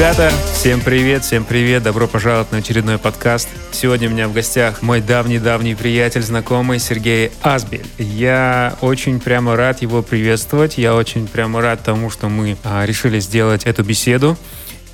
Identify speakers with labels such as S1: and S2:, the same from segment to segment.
S1: Ребята, всем привет, всем привет, добро пожаловать на очередной подкаст. Сегодня у меня в гостях мой давний-давний приятель, знакомый Сергей Асбель. Я очень прямо рад его приветствовать, я очень прямо рад тому, что мы а, решили сделать эту беседу.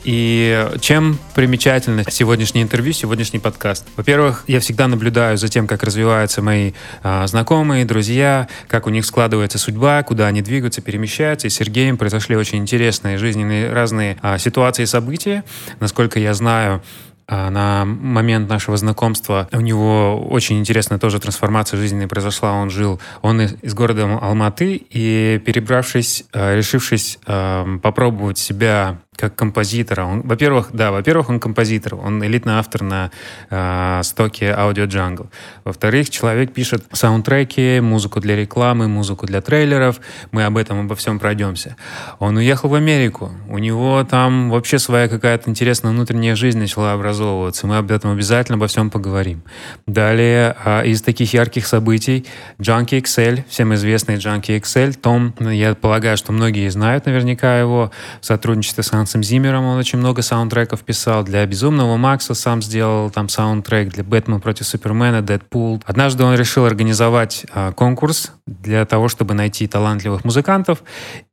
S1: И чем примечательно сегодняшнее интервью, сегодняшний подкаст? Во-первых, я всегда наблюдаю за тем, как развиваются мои а, знакомые, друзья, как у них складывается судьба, куда они двигаются, перемещаются. И с Сергеем произошли очень интересные жизненные разные а, ситуации и события. Насколько я знаю, а, на момент нашего знакомства у него очень интересная тоже трансформация жизненная произошла. Он жил, он из города Алматы, и перебравшись, а, решившись попробовать себя как композитора. Он, во-первых, да, во-первых, он композитор, он элитный автор на э, стоке Audio Jungle. Во-вторых, человек пишет саундтреки, музыку для рекламы, музыку для трейлеров. Мы об этом обо всем пройдемся. Он уехал в Америку. У него там вообще своя какая-то интересная внутренняя жизнь начала образовываться. Мы об этом обязательно обо всем поговорим. Далее, э, из таких ярких событий Junkie XL, всем известный Junkie XL, Том, я полагаю, что многие знают наверняка его в сотрудничестве с Хансом Зиммером он очень много саундтреков писал. Для «Безумного Макса» сам сделал там саундтрек, для «Бэтмена против Супермена», «Дэдпул». Однажды он решил организовать а, конкурс для того, чтобы найти талантливых музыкантов.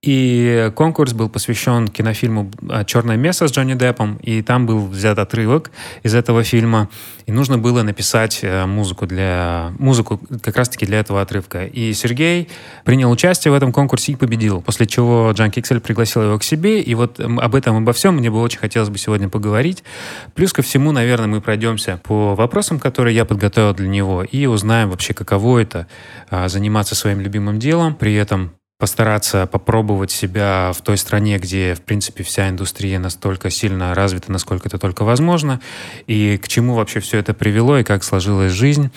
S1: И конкурс был посвящен кинофильму а, «Черное место» с Джонни Деппом. И там был взят отрывок из этого фильма. И нужно было написать э, музыку для музыку как раз-таки для этого отрывка. И Сергей принял участие в этом конкурсе и победил. После чего Джан Киксель пригласил его к себе. И вот об этом этом, обо всем мне бы очень хотелось бы сегодня поговорить. Плюс ко всему, наверное, мы пройдемся по вопросам, которые я подготовил для него, и узнаем вообще, каково это а, заниматься своим любимым делом, при этом постараться попробовать себя в той стране, где, в принципе, вся индустрия настолько сильно развита, насколько это только возможно, и к чему вообще все это привело, и как сложилась жизнь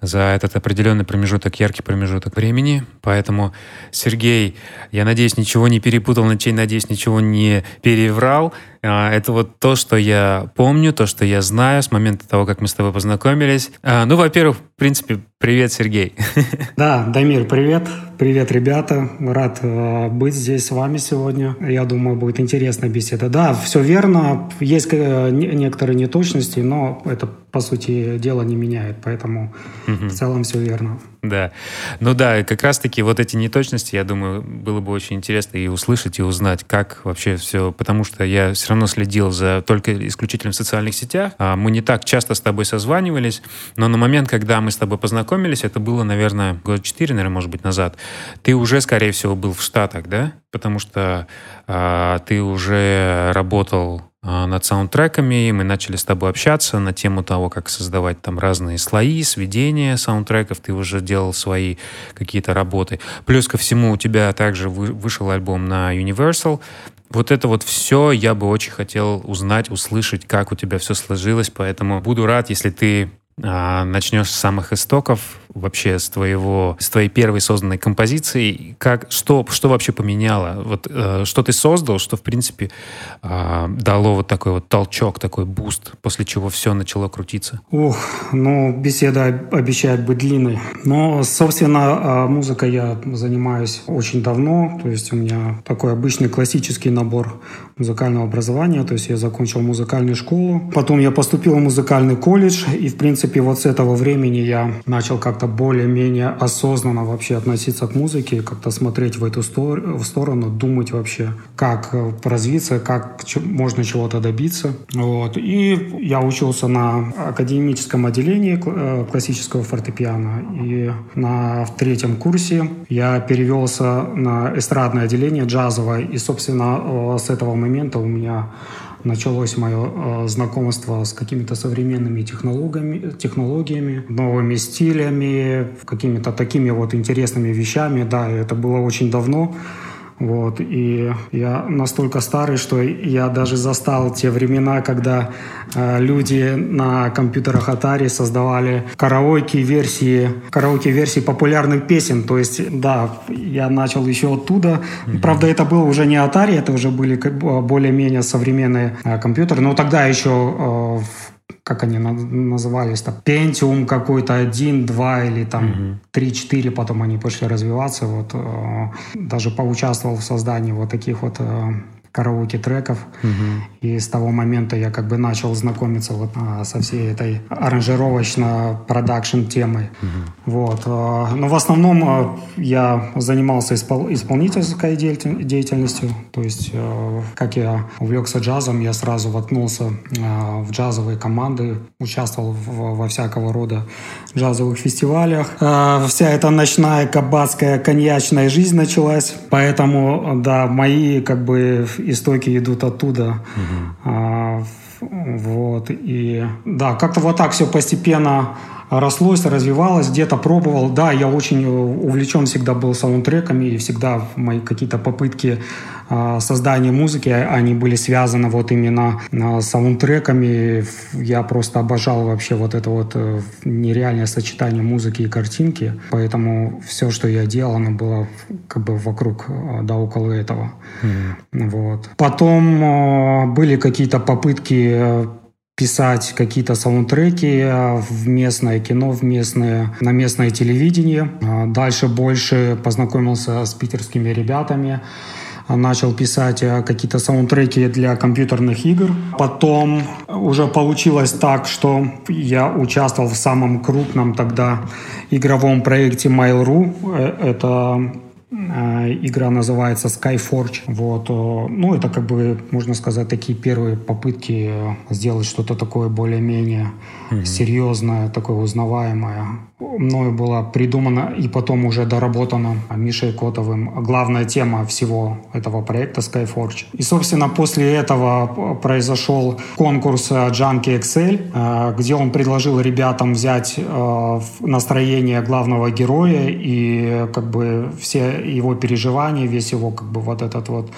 S1: за этот определенный промежуток, яркий промежуток времени. Поэтому, Сергей, я надеюсь, ничего не перепутал, надеюсь, ничего не переврал. А, это вот то, что я помню, то, что я знаю с момента того, как мы с тобой познакомились. А, ну, во-первых, в принципе, привет, Сергей.
S2: Да, Дамир, привет. Привет, ребята. Рад э, быть здесь с вами сегодня. Я думаю, будет интересная беседа. Да, все верно. Есть э, некоторые неточности, но это, по сути дела, не меняет. Поэтому угу. в целом все верно.
S1: Да. Ну да, как раз-таки вот эти неточности, я думаю, было бы очень интересно и услышать, и узнать, как вообще все, потому что я все равно следил за только исключительно в социальных сетях. А мы не так часто с тобой созванивались, но на момент, когда мы с тобой познакомились, это было, наверное, год четыре, наверное, может быть, назад, ты уже, скорее всего, был в Штатах, да? Потому что а, ты уже работал над саундтреками, мы начали с тобой общаться на тему того, как создавать там разные слои, сведения саундтреков, ты уже делал свои какие-то работы. Плюс ко всему у тебя также вышел альбом на Universal, вот это вот все я бы очень хотел узнать, услышать, как у тебя все сложилось, поэтому буду рад, если ты а, начнешь с самых истоков, вообще с твоего, с твоей первой созданной композиции, как, что, что вообще поменяло? Вот, э, что ты создал, что, в принципе, э, дало вот такой вот толчок, такой буст, после чего все начало крутиться?
S2: Ух, ну, беседа обещает быть длинной. Но, собственно, а, музыкой я занимаюсь очень давно, то есть у меня такой обычный классический набор музыкального образования, то есть я закончил музыкальную школу, потом я поступил в музыкальный колледж, и, в принципе, вот с этого времени я начал как-то как-то более-менее осознанно вообще относиться к музыке, как-то смотреть в эту в сторону, думать вообще, как э, развиться, как можно чего-то добиться. Вот. И я учился на академическом отделении э, классического фортепиано. И на в третьем курсе я перевелся на эстрадное отделение джазовое. И, собственно, э, с этого момента у меня началось мое э, знакомство с какими-то современными технологиями, технологиями, новыми стилями, какими-то такими вот интересными вещами. Да, это было очень давно. Вот, и я настолько старый, что я даже застал те времена, когда э, люди на компьютерах Atari создавали караоке-версии, караоке-версии популярных песен. То есть, да, я начал еще оттуда. Mm-hmm. Правда, это было уже не Atari, это уже были более-менее современные э, компьютеры. Но тогда еще э, как они назывались, там, Pentium какой-то, 1, 2 или там. 3, 4, потом они пошли развиваться, вот, э, даже поучаствовал в создании вот таких вот э, караоке-треков. Угу. И с того момента я как бы начал знакомиться вот а, со всей этой аранжировочно-продакшн темой. Угу. Вот. А, но в основном а, я занимался испол- исполнительской деятельностью. То есть, а, как я увлекся джазом, я сразу воткнулся а, в джазовые команды, участвовал в, во всякого рода джазовых фестивалях. А, вся эта ночная кабацкая коньячная жизнь началась. Поэтому, да, мои как бы истоки идут оттуда. Угу. А, вот. И да, как-то вот так все постепенно рослось, развивалось, где-то пробовал. Да, я очень увлечен всегда был саундтреками, и всегда мои какие-то попытки а, создания музыки, они были связаны вот именно а, с саундтреками. Я просто обожал вообще вот это вот э, нереальное сочетание музыки и картинки, поэтому все, что я делал, оно было как бы вокруг, а, да, около этого. Mm-hmm. Вот. Потом были какие-то попытки э, писать какие-то саундтреки в местное кино, в местное, на местное телевидение. Дальше больше познакомился с питерскими ребятами начал писать э, какие-то саундтреки для компьютерных игр. Потом уже получилось так, что я участвовал в самом крупном тогда игровом проекте Mail.ru. Э, это э, Игра называется Skyforge. Вот. Ну, это как бы, можно сказать, такие первые попытки сделать что-то такое более-менее mm-hmm. серьезное, такое узнаваемое мною была придумана и потом уже доработана Мишей Котовым главная тема всего этого проекта Skyforge. И, собственно, после этого произошел конкурс Junkie Excel, э, где он предложил ребятам взять э, настроение главного героя и как бы все его переживания, весь его как бы вот этот вот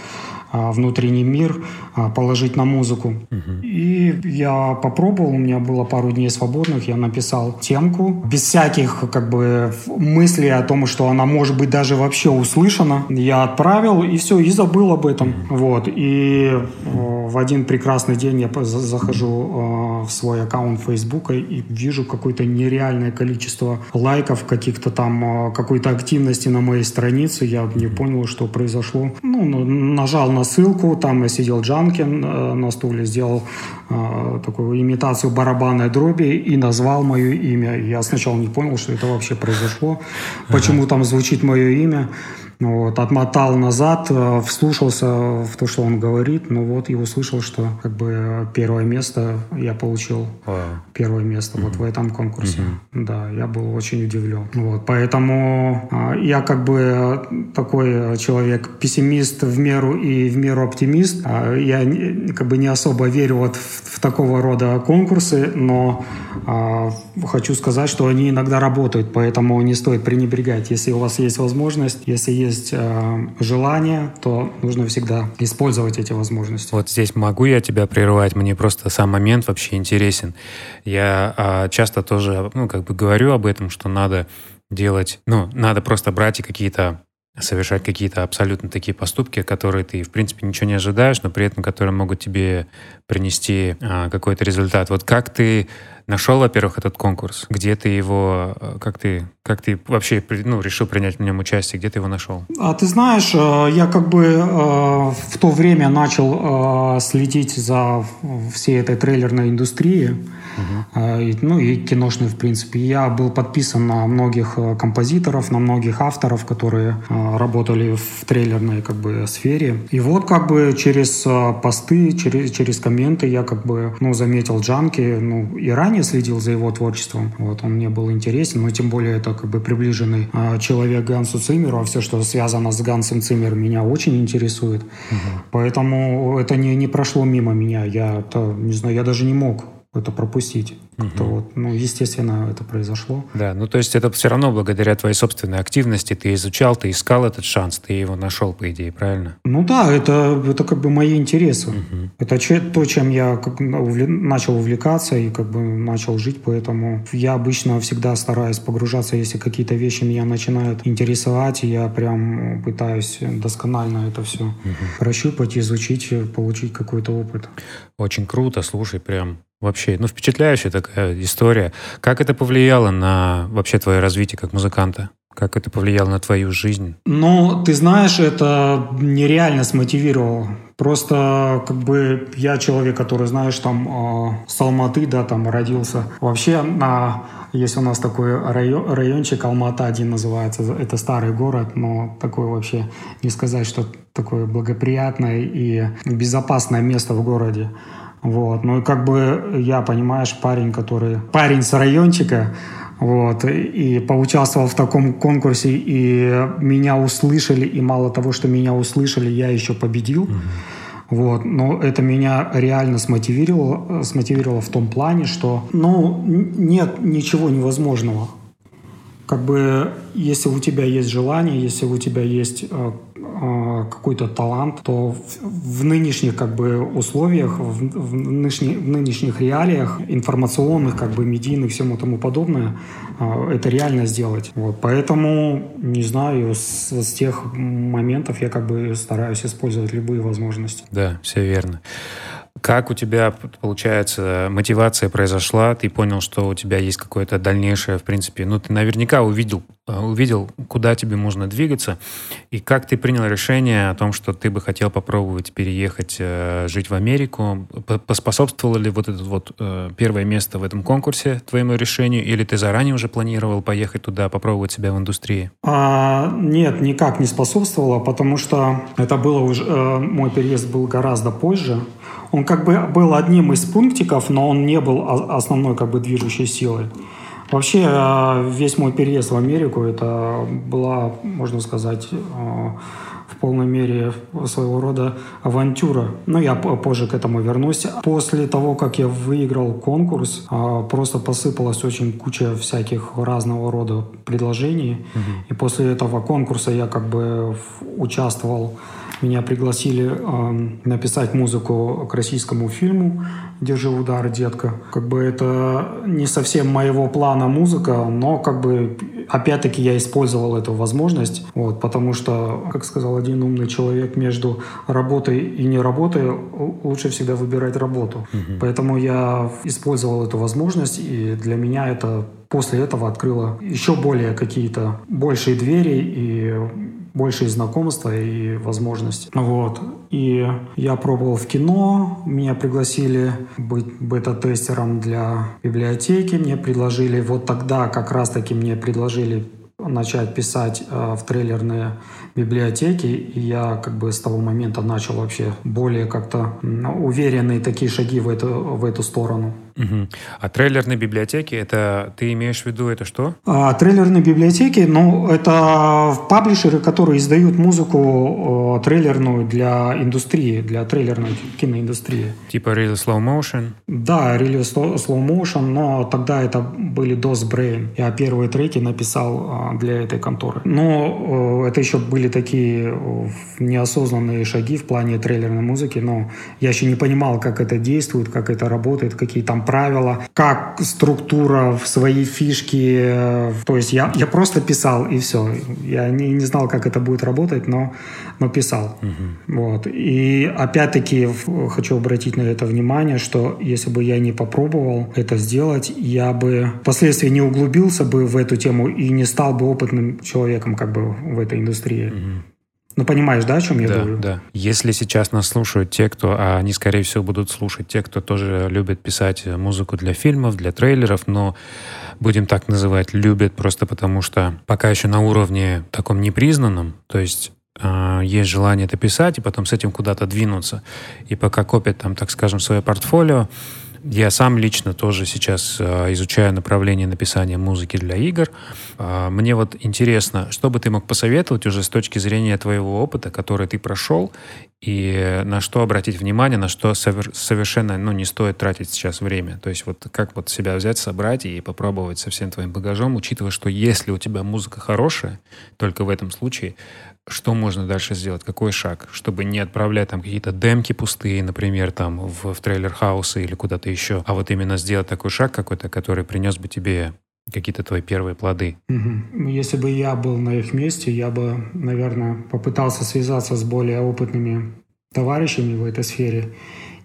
S2: внутренний мир а, положить на музыку. И я попробовал, у меня было пару дней свободных, я написал темку, без всяких как бы мыслей о том, что она может быть даже вообще услышана. Я отправил и все, и забыл об этом. Вот. И в один прекрасный день я захожу а, в свой аккаунт Фейсбука и вижу какое-то нереальное количество лайков, каких-то там, какой-то активности на моей странице. Я не понял, что произошло. Ну, нажал на ссылку, там я сидел Джанкин э, на стуле, сделал э, такую имитацию барабанной дроби и назвал мое имя. Я сначала не понял, что это вообще произошло, почему там звучит мое имя. Вот, отмотал назад, э, вслушался в то, что он говорит, ну вот и услышал, что как бы первое место я получил. Wow. Первое место mm-hmm. вот в этом конкурсе. Mm-hmm. Да, я был очень удивлен. Вот, поэтому а, я как бы такой человек пессимист в меру и в меру оптимист. А, я как бы не особо верю вот в, в такого рода конкурсы, но а, хочу сказать, что они иногда работают, поэтому не стоит пренебрегать. Если у вас есть возможность, если есть есть э, желание, то нужно всегда использовать эти возможности.
S1: Вот здесь могу я тебя прервать, мне просто сам момент вообще интересен. Я э, часто тоже, ну, как бы говорю об этом, что надо делать, ну, надо просто брать и какие-то совершать какие-то абсолютно такие поступки, которые ты, в принципе, ничего не ожидаешь, но при этом которые могут тебе принести а, какой-то результат. Вот как ты нашел, во-первых, этот конкурс? Где ты его, э, как ты, как ты вообще ну, решил принять в нем участие? Где ты его нашел?
S2: А ты знаешь, э, я как бы э, в то время начал следить за всей этой трейлерной индустрией, uh-huh. ну и киношной, в принципе. Я был подписан на многих композиторов, на многих авторов, которые работали в трейлерной как бы сфере. И вот как бы через посты, через, через комменты я как бы ну, заметил Джанки, ну и ранее следил за его творчеством. Вот, он мне был интересен, но тем более это как бы приближенный человек Гансу Циммеру, а все, что связано с Гансом Циммером, меня очень интересует. Угу. Поэтому это не, не прошло мимо меня. Я, это, не знаю, я даже не мог это пропустить. Угу. вот, ну, естественно, это произошло.
S1: Да, ну то есть это все равно благодаря твоей собственной активности ты изучал, ты искал этот шанс, ты его нашел, по идее, правильно?
S2: Ну да, это, это как бы мои интересы. Угу. Это че, то, чем я как, начал увлекаться и как бы начал жить, поэтому я обычно всегда стараюсь погружаться, если какие-то вещи меня начинают интересовать, и я прям пытаюсь досконально это все угу. прощупать, изучить, получить какой-то опыт.
S1: Очень круто, слушай, прям вообще, ну, впечатляющая такая история. Как это повлияло на вообще твое развитие как музыканта? Как это повлияло на твою жизнь?
S2: Ну, ты знаешь, это нереально смотивировало. Просто как бы я человек, который, знаешь, там э, с да, там родился. Вообще на есть у нас такой район, райончик Алмата-1 называется. Это старый город, но такой вообще не сказать, что такое благоприятное и безопасное место в городе. Вот. Ну и как бы я, понимаешь, парень, который... Парень с райончика, вот, и поучаствовал в таком конкурсе, и меня услышали, и мало того, что меня услышали, я еще победил. Mm-hmm. Вот, но это меня реально смотивировало, смотивировало в том плане, что, ну, нет ничего невозможного. Как бы, если у тебя есть желание, если у тебя есть э, а, какой-то талант, то в, нынешних как бы условиях, в, в, нынешних, в нынешних реалиях информационных, как бы медийных, всему тому подобное, а, это реально сделать. Вот. Поэтому, не знаю, с, с тех моментов я как бы стараюсь использовать любые возможности.
S1: Да, все верно. Как у тебя, получается, мотивация произошла? Ты понял, что у тебя есть какое-то дальнейшее, в принципе, ну, ты наверняка увидел, э, увидел, куда тебе можно двигаться, и как ты принял решение о том, что ты бы хотел попробовать переехать, э, жить в Америку? Поспособствовало ли вот это вот э, первое место в этом конкурсе твоему решению, или ты заранее уже планировал поехать туда, попробовать себя в индустрии?
S2: А, нет, никак не способствовало, потому что это было уже, мой переезд был гораздо позже, он как бы был одним из пунктиков, но он не был основной как бы движущей силой. Вообще э, весь мой переезд в Америку это была, можно сказать, э, в полной мере своего рода авантюра. Но я позже к этому вернусь. После того, как я выиграл конкурс, э, просто посыпалась очень куча всяких разного рода предложений. Угу. И после этого конкурса я как бы участвовал меня пригласили э, написать музыку к российскому фильму «Держи удар, детка». Как бы это не совсем моего плана музыка, но как бы опять-таки я использовал эту возможность, вот, потому что, как сказал один умный человек, между работой и не работой лучше всегда выбирать работу. Угу. Поэтому я использовал эту возможность, и для меня это после этого открыло еще более какие-то большие двери и большие знакомства и возможности. Вот. И я пробовал в кино, меня пригласили быть бета-тестером для библиотеки, мне предложили, вот тогда как раз-таки мне предложили начать писать э, в трейлерные библиотеки, и я как бы с того момента начал вообще более как-то уверенные такие шаги в эту, в эту сторону.
S1: Угу. А трейлерные библиотеки, это ты имеешь в виду это что?
S2: А, трейлерные библиотеки, ну, это паблишеры, которые издают музыку э, трейлерную для индустрии, для трейлерной киноиндустрии.
S1: Типа Real Slow Motion?
S2: Да, Real Slow, slow Motion, но тогда это были DOS Brain. Я первые треки написал э, для этой конторы. Но э, это еще были такие э, неосознанные шаги в плане трейлерной музыки, но я еще не понимал, как это действует, как это работает, какие там правила, как структура в свои фишки. То есть я, я просто писал, и все. Я не, не знал, как это будет работать, но, но писал. Угу. Вот. И опять-таки хочу обратить на это внимание, что если бы я не попробовал это сделать, я бы впоследствии не углубился бы в эту тему и не стал бы опытным человеком как бы в этой индустрии. Угу. Ну, понимаешь, да, о чем я
S1: да,
S2: говорю?
S1: Да. Если сейчас нас слушают те, кто, а они, скорее всего, будут слушать те, кто тоже любит писать музыку для фильмов, для трейлеров, но, будем так называть, любят просто потому, что пока еще на уровне таком непризнанном, то есть э, есть желание это писать, и потом с этим куда-то двинуться. И пока копят там, так скажем, свое портфолио, я сам лично тоже сейчас э, изучаю направление написания музыки для игр. Э, мне вот интересно, что бы ты мог посоветовать уже с точки зрения твоего опыта, который ты прошел, и на что обратить внимание, на что совер- совершенно ну, не стоит тратить сейчас время. То есть вот как вот себя взять, собрать и попробовать со всем твоим багажом, учитывая, что если у тебя музыка хорошая, только в этом случае что можно дальше сделать? Какой шаг? Чтобы не отправлять там какие-то демки пустые, например, там в, в трейлер хаусы или куда-то еще, а вот именно сделать такой шаг какой-то, который принес бы тебе какие-то твои первые плоды.
S2: Угу. Если бы я был на их месте, я бы, наверное, попытался связаться с более опытными товарищами в этой сфере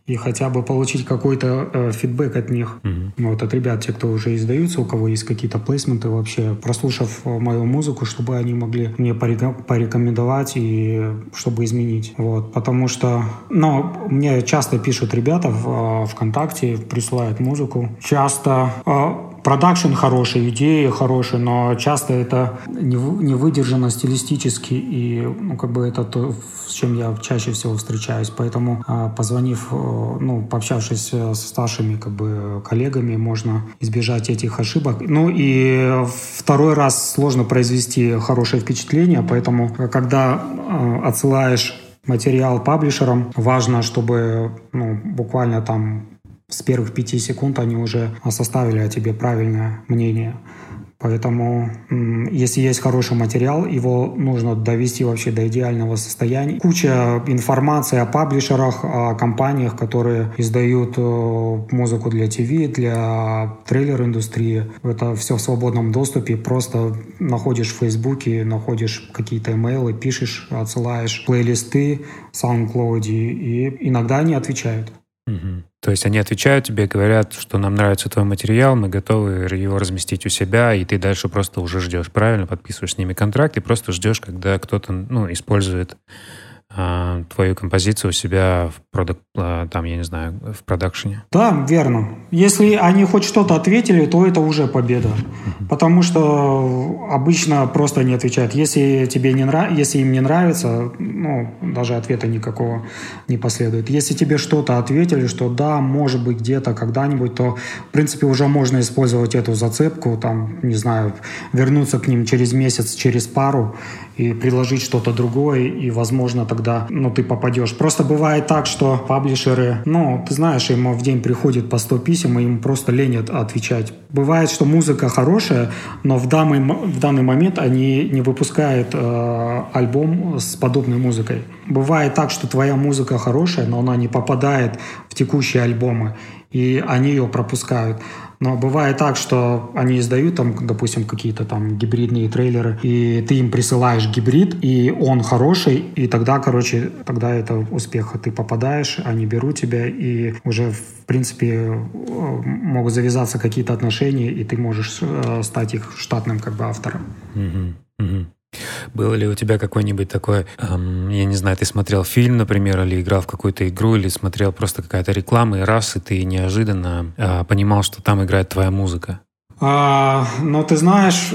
S2: и хотя бы получить какой-то э, фидбэк от них. Mm-hmm. Вот от ребят, те, кто уже издаются, у кого есть какие-то плейсменты вообще, прослушав э, мою музыку, чтобы они могли мне порекомендовать и чтобы изменить. Вот, потому что, ну, мне часто пишут ребята в э, ВКонтакте, присылают музыку. Часто э, продакшн хороший, идеи хорошие, но часто это не, выдержано стилистически, и ну, как бы это то, с чем я чаще всего встречаюсь. Поэтому, а, позвонив, э, ну, пообщавшись со старшими как бы, коллегами, можно избежать этих ошибок. Ну и второй раз сложно произвести хорошее впечатление, поэтому, когда э, отсылаешь материал паблишерам, важно, чтобы ну, буквально там с первых пяти секунд они уже составили о тебе правильное мнение. Поэтому, если есть хороший материал, его нужно довести вообще до идеального состояния. Куча информации о паблишерах, о компаниях, которые издают э, музыку для ТВ, для трейлер-индустрии. Это все в свободном доступе. Просто находишь в Фейсбуке, находишь какие-то имейлы, пишешь, отсылаешь плейлисты в SoundCloud, и иногда они отвечают.
S1: Угу. То есть они отвечают тебе, говорят, что нам нравится твой материал, мы готовы его разместить у себя, и ты дальше просто уже ждешь, правильно? Подписываешь с ними контракт и просто ждешь, когда кто-то ну, использует а, твою композицию у себя в продукт, а, там, я не знаю, в продакшене.
S2: Да, верно. Если они хоть что-то ответили, то это уже победа. Потому что обычно просто не отвечают. Если тебе не нравится, если им не нравится, ну, даже ответа никакого не последует. Если тебе что-то ответили, что да, может быть, где-то, когда-нибудь, то, в принципе, уже можно использовать эту зацепку, там, не знаю, вернуться к ним через месяц, через пару и предложить что-то другое, и, возможно, тогда ну, ты попадешь. Просто бывает так, что паблишеры, ну, ты знаешь, им в день приходит по 100 писем, и им просто лень отвечать. Бывает, что музыка хорошая, но в данный, в данный момент они не выпускают э, альбом с подобной музыкой. Бывает так, что твоя музыка хорошая, но она не попадает в текущие альбомы, и они ее пропускают. Но бывает так, что они издают там, допустим, какие-то там гибридные трейлеры, и ты им присылаешь гибрид, и он хороший, и тогда, короче, тогда это успех. Ты попадаешь, они берут тебя, и уже, в принципе, могут завязаться какие-то отношения, и ты можешь э, стать их штатным как бы автором.
S1: Mm-hmm. Mm-hmm. Было ли у тебя какой-нибудь такой, эм, я не знаю, ты смотрел фильм, например, или играл в какую-то игру, или смотрел просто какая-то реклама, и раз, и ты неожиданно э, понимал, что там играет твоя музыка?
S2: А, ну, ты знаешь,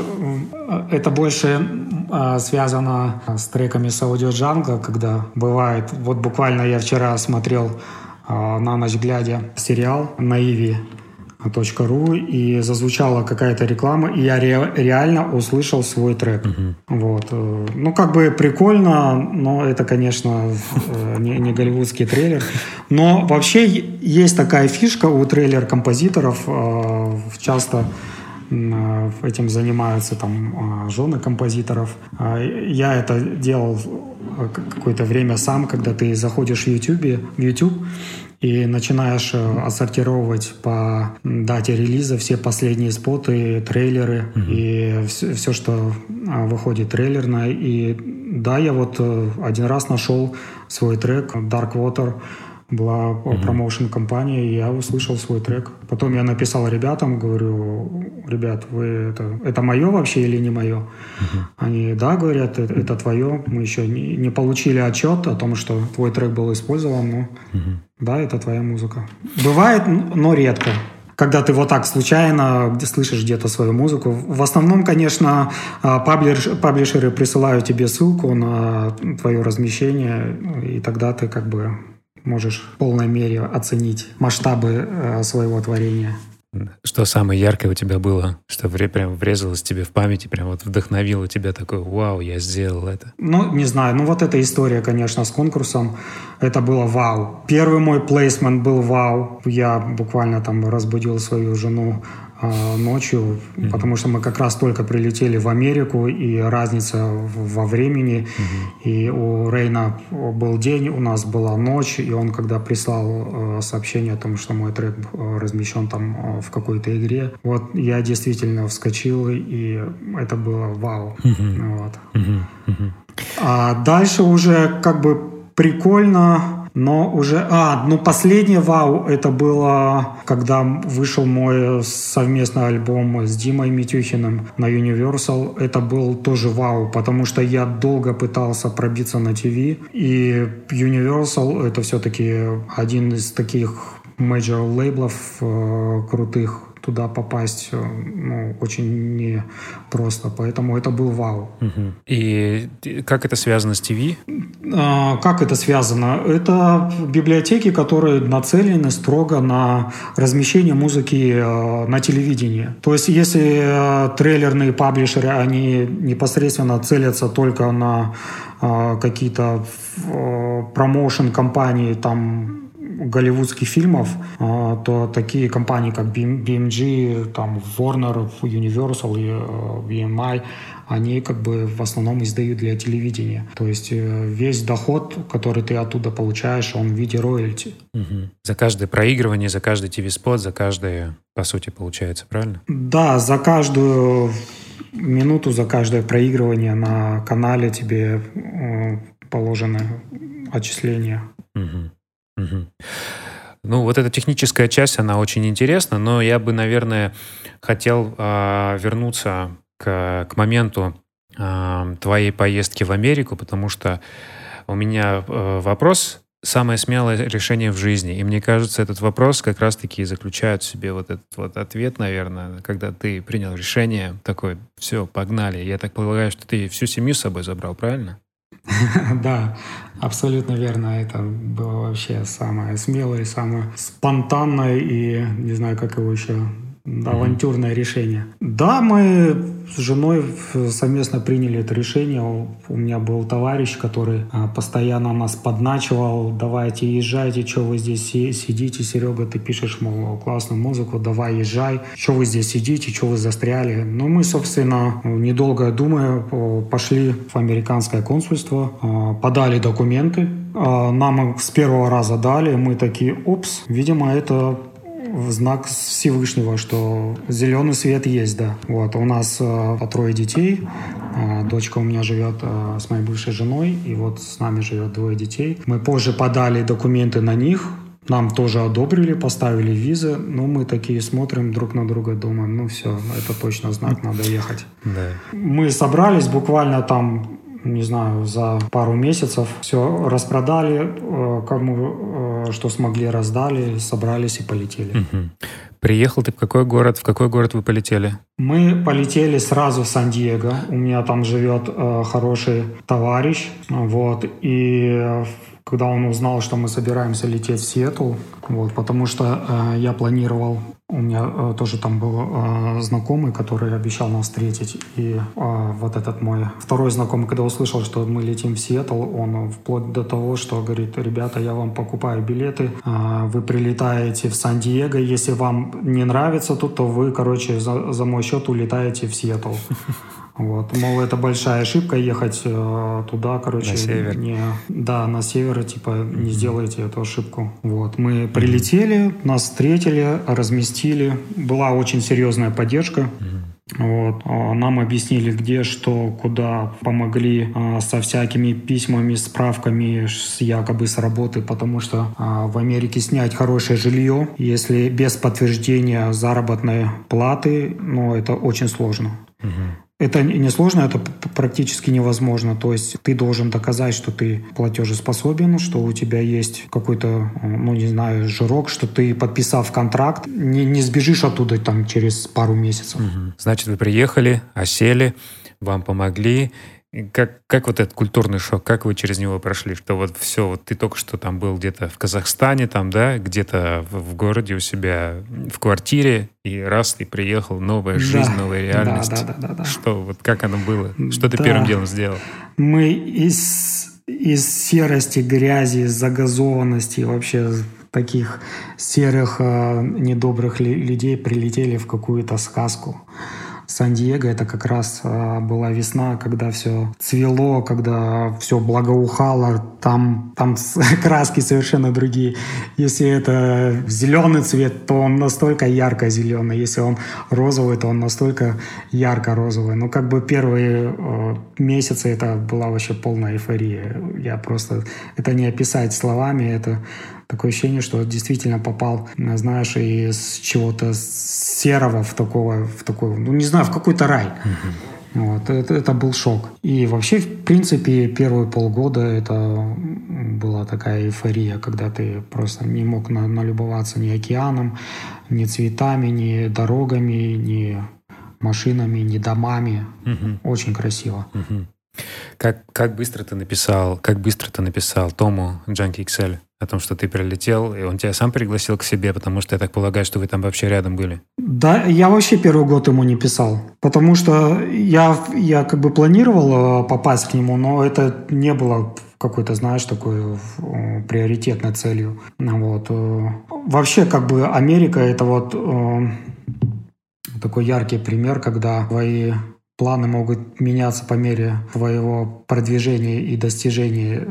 S2: это больше а, связано с треками с аудиоджанга, когда бывает, вот буквально я вчера смотрел а, на ночь глядя сериал на Иви ру и зазвучала какая-то реклама, и я ре- реально услышал свой трек. Uh-huh. Вот. Э, ну, как бы прикольно, но это, конечно, э, не, не голливудский трейлер. Но вообще есть такая фишка у трейлер-композиторов, э, часто этим занимаются там жены композиторов. Я это делал какое-то время сам, когда ты заходишь в YouTube, в YouTube и начинаешь э, отсортировать по дате релиза все последние споты, трейлеры mm-hmm. и все, все, что а, выходит трейлерно. И да, я вот э, один раз нашел свой трек Dark Water, была mm-hmm. промоушен-компания, и я услышал свой трек. Потом я написал ребятам, говорю, ребят, вы это, это мое вообще или не мое? Mm-hmm. Они, да, говорят, это, это твое. Мы еще не, не получили отчет о том, что твой трек был использован, но mm-hmm. да, это твоя музыка. Бывает, но редко когда ты вот так случайно слышишь где-то свою музыку. В основном, конечно, а, паблиш, паблишеры присылают тебе ссылку на твое размещение, и тогда ты как бы можешь в полной мере оценить масштабы э, своего творения.
S1: Что самое яркое у тебя было, что прям врезалось тебе в память и прям вот вдохновило тебя такой, вау, я сделал это?
S2: Ну, не знаю, ну вот эта история, конечно, с конкурсом, это было вау. Первый мой плейсмент был вау. Я буквально там разбудил свою жену ночью, mm-hmm. потому что мы как раз только прилетели в Америку, и разница во времени. Mm-hmm. И у Рейна был день, у нас была ночь, и он, когда прислал э, сообщение о том, что мой трек э, размещен там э, в какой-то игре, вот я действительно вскочил, и это было вау. Mm-hmm. Вот. А дальше уже как бы прикольно Но уже... А, ну последний вау, это было, когда вышел мой совместный альбом с Димой Митюхиным на Universal. Это был тоже вау, потому что я долго пытался пробиться на ТВ. И Universal это все-таки один из таких major лейблов э, крутых туда попасть э, ну, очень непросто. Поэтому это был вау.
S1: Угу. И как это связано с ТВ?
S2: А, как это связано? Это библиотеки, которые нацелены строго на размещение музыки э, на телевидении. То есть если э, трейлерные паблишеры, они непосредственно целятся только на какие-то промоушен компании там голливудских фильмов, а, то такие компании, как BMG, там, Warner, Universal и BMI, они как бы в основном издают для телевидения. То есть э, весь доход, который ты оттуда получаешь, он в виде роялти.
S1: Угу. За каждое проигрывание, за каждый ТВ-спот, за каждое, по сути, получается, правильно?
S2: Да, за каждую минуту, за каждое проигрывание на канале тебе э, положены отчисления.
S1: Угу. Ну, вот эта техническая часть, она очень интересна, но я бы, наверное, хотел э, вернуться к, к моменту э, твоей поездки в Америку, потому что у меня э, вопрос самое смелое решение в жизни. И мне кажется, этот вопрос как раз-таки заключает в себе вот этот вот ответ, наверное, когда ты принял решение, такой, все, погнали. Я так полагаю, что ты всю семью с собой забрал, правильно?
S2: Да, абсолютно верно. Это было вообще самое смелое, самое спонтанное и не знаю, как его еще авантюрное решение. Да, мы с женой совместно приняли это решение. У меня был товарищ, который а, постоянно нас подначивал, давайте езжайте, что вы здесь сидите, Серега, ты пишешь, мол, классную музыку, давай езжай, что вы здесь сидите, что вы застряли. Но мы, собственно, недолго думая, пошли в американское консульство, а, подали документы, а, нам с первого раза дали, мы такие, опс, видимо, это знак Всевышнего, что зеленый свет есть, да. Вот, у нас э, трое детей, э, дочка у меня живет э, с моей бывшей женой, и вот с нами живет двое детей. Мы позже подали документы на них, нам тоже одобрили, поставили визы, но мы такие смотрим друг на друга, думаем, ну все, это точно знак, надо ехать.
S1: Да.
S2: Мы собрались буквально там не знаю, за пару месяцев все распродали, э, кому э, что смогли, раздали, собрались и полетели.
S1: Угу. Приехал ты в какой город? В какой город вы полетели?
S2: Мы полетели сразу в Сан-Диего. У меня там живет э, хороший товарищ. Вот. И когда он узнал, что мы собираемся лететь в Сиэтл, вот, потому что э, я планировал, у меня э, тоже там был э, знакомый, который обещал нас встретить, и э, вот этот мой второй знакомый, когда услышал, что мы летим в Сиэтл, он вплоть до того, что говорит, ребята, я вам покупаю билеты, э, вы прилетаете в Сан-Диего, если вам не нравится тут, то вы, короче, за, за мой счет улетаете в Сиэтл. Вот, мол, это большая ошибка ехать э, туда, короче,
S1: на север.
S2: не, да, на север, типа, не сделайте эту ошибку. Вот, мы прилетели, нас встретили, разместили, была очень серьезная поддержка. Вот. А нам объяснили, где, что, куда, помогли а, со всякими письмами, справками с якобы с работы, потому что а, в Америке снять хорошее жилье, если без подтверждения заработной платы, ну, это очень сложно. Угу. Это не сложно, это практически невозможно. То есть ты должен доказать, что ты платежеспособен, что у тебя есть какой-то, ну не знаю, жирок, что ты, подписав контракт, не, не сбежишь оттуда там через пару месяцев.
S1: Угу. Значит, вы приехали, осели, вам помогли, как, как вот этот культурный шок, как вы через него прошли? Что вот все, вот ты только что там был где-то в Казахстане, там, да, где-то в, в городе у себя в квартире, и раз ты приехал, новая жизнь, да, новая реальность. Да, да, да, да, да. Что, вот как оно было? Что ты да. первым делом сделал?
S2: Мы из, из серости, грязи, загазованности, вообще таких серых, э, недобрых людей прилетели в какую-то сказку Сан-Диего это как раз а, была весна, когда все цвело, когда все благоухало, там, там краски совершенно другие. Если это зеленый цвет, то он настолько ярко зеленый, если он розовый, то он настолько ярко розовый. Ну, как бы первые э, месяцы это была вообще полная эйфория. Я просто... Это не описать словами, это такое ощущение, что действительно попал, знаешь, из чего-то серого в такого, в такой, ну не знаю, в какой-то рай. Uh-huh. Вот, это, это был шок. И вообще, в принципе, первые полгода это была такая эйфория, когда ты просто не мог на, налюбоваться ни океаном, ни цветами, ни дорогами, ни машинами, ни домами. Угу. Очень красиво.
S1: Угу. Как, как быстро ты написал, как быстро ты написал Тому Junkie XL о том, что ты прилетел, и он тебя сам пригласил к себе, потому что я так полагаю, что вы там вообще рядом были.
S2: Да, я вообще первый год ему не писал, потому что я, я как бы планировал э, попасть к нему, но это не было какой-то, знаешь, такой э, приоритетной целью. Вот. Э, вообще, как бы Америка это вот такой яркий пример, когда твои планы могут меняться по мере твоего продвижения и достижения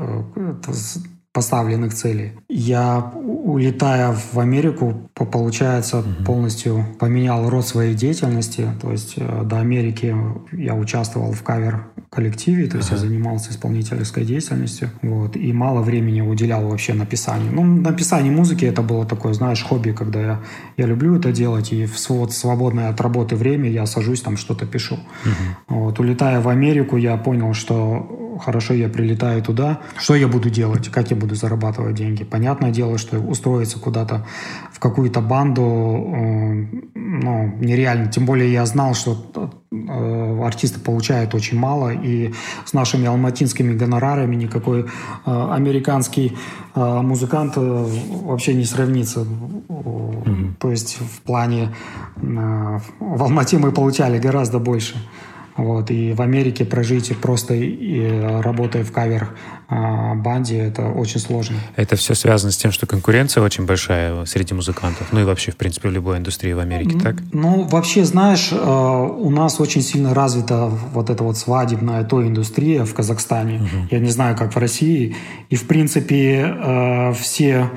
S2: поставленных целей. Я, улетая в Америку, получается, угу. полностью поменял род своей деятельности. То есть э, до Америки я участвовал в кавер-коллективе, то есть ага. я занимался исполнительской деятельностью. Вот, и мало времени уделял вообще написанию. Ну, написание музыки это было такое, знаешь, хобби, когда я, я люблю это делать, и в вот, свободное от работы время я сажусь там что-то пишу. Угу. Вот, улетая в Америку, я понял, что хорошо, я прилетаю туда, что я буду делать, как я буду зарабатывать деньги. Понятное дело, что устроиться куда-то в какую-то банду, э, ну, нереально. Тем более я знал, что э, артисты получают очень мало, и с нашими алматинскими гонорарами никакой э, американский музыкант вообще не сравнится. Mm-hmm. То есть в плане в Алмате мы получали гораздо больше. Вот, и в Америке прожить просто и, работая в кавер а, банде, это очень сложно.
S1: Это все связано с тем, что конкуренция очень большая среди музыкантов, ну и вообще, в принципе, в любой индустрии в Америке, так?
S2: Ну, вообще, знаешь, а, у нас очень сильно развита вот эта вот свадебная то индустрия в Казахстане. Угу. Я не знаю, как в России. И, в принципе, а, все Э,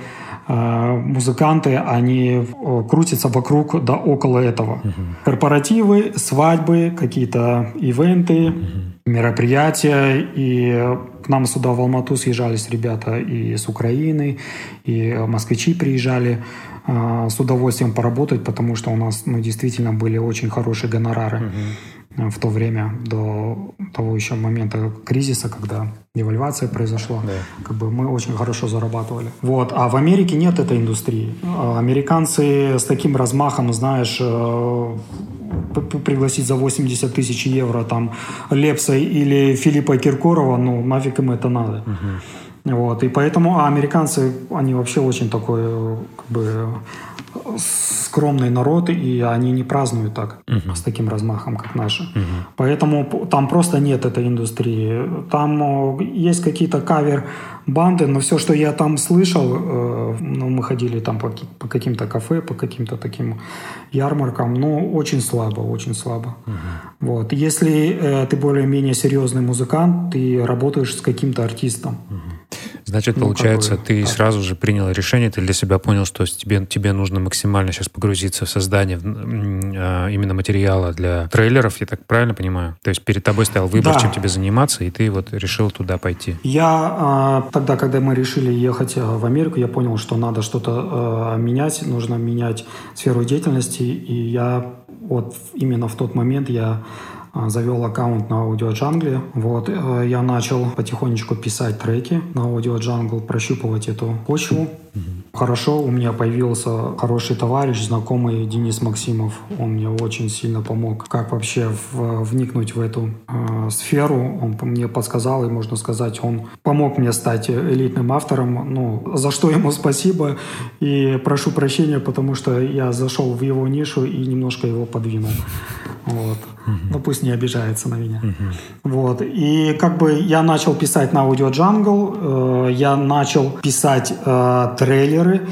S2: музыканты, они э, крутятся вокруг да около этого. Угу. Корпоративы, свадьбы, какие-то ивенты, угу. мероприятия. И к нам сюда в Алмату съезжались ребята и с Украины, и москвичи приезжали э, с удовольствием поработать, потому что у нас ну, действительно были очень хорошие гонорары. Угу в то время, до того еще момента кризиса, когда девальвация произошла, да. как бы мы очень хорошо зарабатывали. Вот. А в Америке нет этой индустрии. А американцы с таким размахом, знаешь, э, пригласить за 80 тысяч евро там Лепса или Филиппа Киркорова, ну нафиг им это надо. Угу. Вот. И поэтому а американцы, они вообще очень такой как бы скромный народ, и они не празднуют так, uh-huh. с таким размахом, как наши. Uh-huh. Поэтому там просто нет этой индустрии. Там есть какие-то кавер-банды, но все, что я там слышал, э, ну, мы ходили там по, по каким-то кафе, по каким-то таким ярмаркам, ну, очень слабо, очень слабо. Uh-huh. Вот. Если э, ты более-менее серьезный музыкант, ты работаешь с каким-то артистом. Uh-huh.
S1: Значит, ну, получается, какой, ты да. сразу же принял решение, ты для себя понял, что тебе, тебе нужно максимально сейчас погрузиться в создание а, именно материала для трейлеров, я так правильно понимаю? То есть перед тобой стоял выбор, да. чем тебе заниматься, и ты вот решил туда пойти.
S2: Я а, тогда, когда мы решили ехать а, в Америку, я понял, что надо что-то менять, нужно менять сферу деятельности, и я вот именно в тот момент я завел аккаунт на Audio Jungle. Вот, э, я начал потихонечку писать треки на Audio Jungle, прощупывать эту почву. Хорошо, у меня появился хороший товарищ, знакомый Денис Максимов. Он мне очень сильно помог, как вообще в, вникнуть в эту э, сферу. Он мне подсказал, и можно сказать, он помог мне стать элитным автором. Ну, за что ему спасибо. И прошу прощения, потому что я зашел в его нишу и немножко его подвинул. Вот. Ну, пусть не обижается на меня. Вот. И как бы я начал писать на Audio Jungle, э, я начал писать э, трейлеры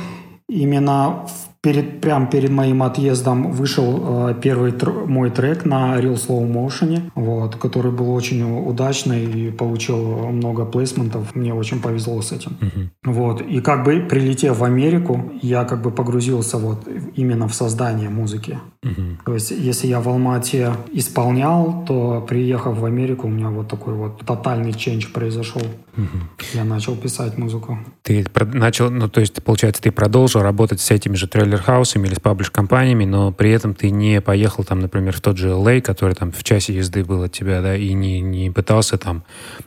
S2: именно в перед, прям перед моим отъездом вышел э, первый тр- мой трек на Real Slow Motion, вот, который был очень удачный и получил много плейсментов. Мне очень повезло с этим. Uh-huh. Вот. И как бы прилетев в Америку, я как бы погрузился вот именно в создание музыки. Uh-huh. То есть если я в Алмате исполнял, то приехав в Америку, у меня вот такой вот тотальный ченч произошел. Uh-huh. Я начал писать музыку.
S1: Ты начал, ну то есть получается, ты продолжил работать с этими же трейлер-хаусами или с паблиш-компаниями, но при этом ты не поехал там, например, в тот же LA, который там в часе езды был от тебя, да, и не, не пытался там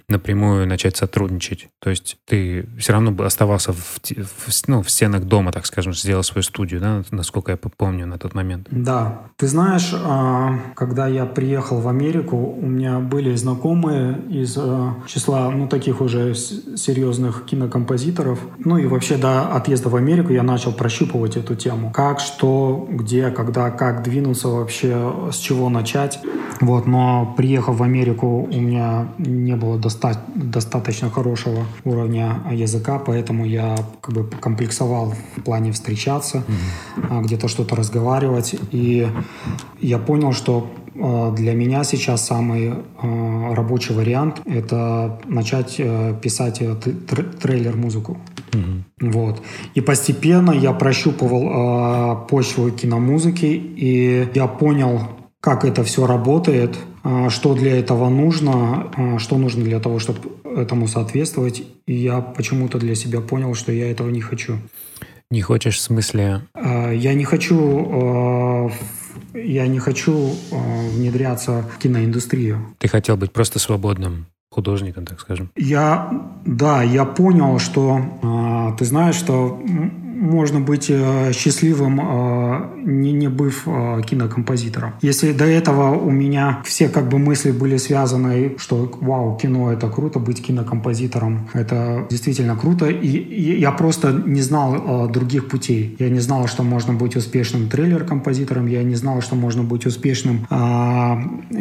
S1: напрямую начать сотрудничать. То есть ты все равно оставался в, в, ну, в стенах дома, так скажем, сделал свою студию, да, насколько я помню на тот момент.
S2: Да. Ты знаешь, а, когда я приехал в Америку, у меня были знакомые из а, числа, ну, таких уже серьезных кинокомпозиторов. Ну и вообще до отъезда в Америку я начал прощупывать эту тему. Как, что, где, когда, как двинуться вообще, с чего начать. Вот, но приехав в Америку, у меня не было доста достаточно хорошего уровня языка, поэтому я как бы комплексовал в плане встречаться, mm-hmm. где-то что-то разговаривать. И я понял, что для меня сейчас самый а, рабочий вариант — это начать э, писать э, трейлер-музыку. Угу. Вот. И постепенно я прощупывал э, почву киномузыки, и я понял, как это все работает, что для этого нужно, что нужно для того, чтобы этому соответствовать. И я почему-то для себя понял, что я этого не хочу.
S1: Не хочешь в смысле?
S2: Я не хочу я не хочу э, внедряться в киноиндустрию.
S1: Ты хотел быть просто свободным художником, так скажем.
S2: Я, да, я понял, что э, ты знаешь, что можно быть э, счастливым, э, не, не быв э, кинокомпозитором. Если до этого у меня все как бы мысли были связаны, что вау, кино это круто, быть кинокомпозитором это действительно круто, и, и я просто не знал других путей. Я не знал, что можно быть успешным трейлер-композитором, я не знал, что можно быть успешным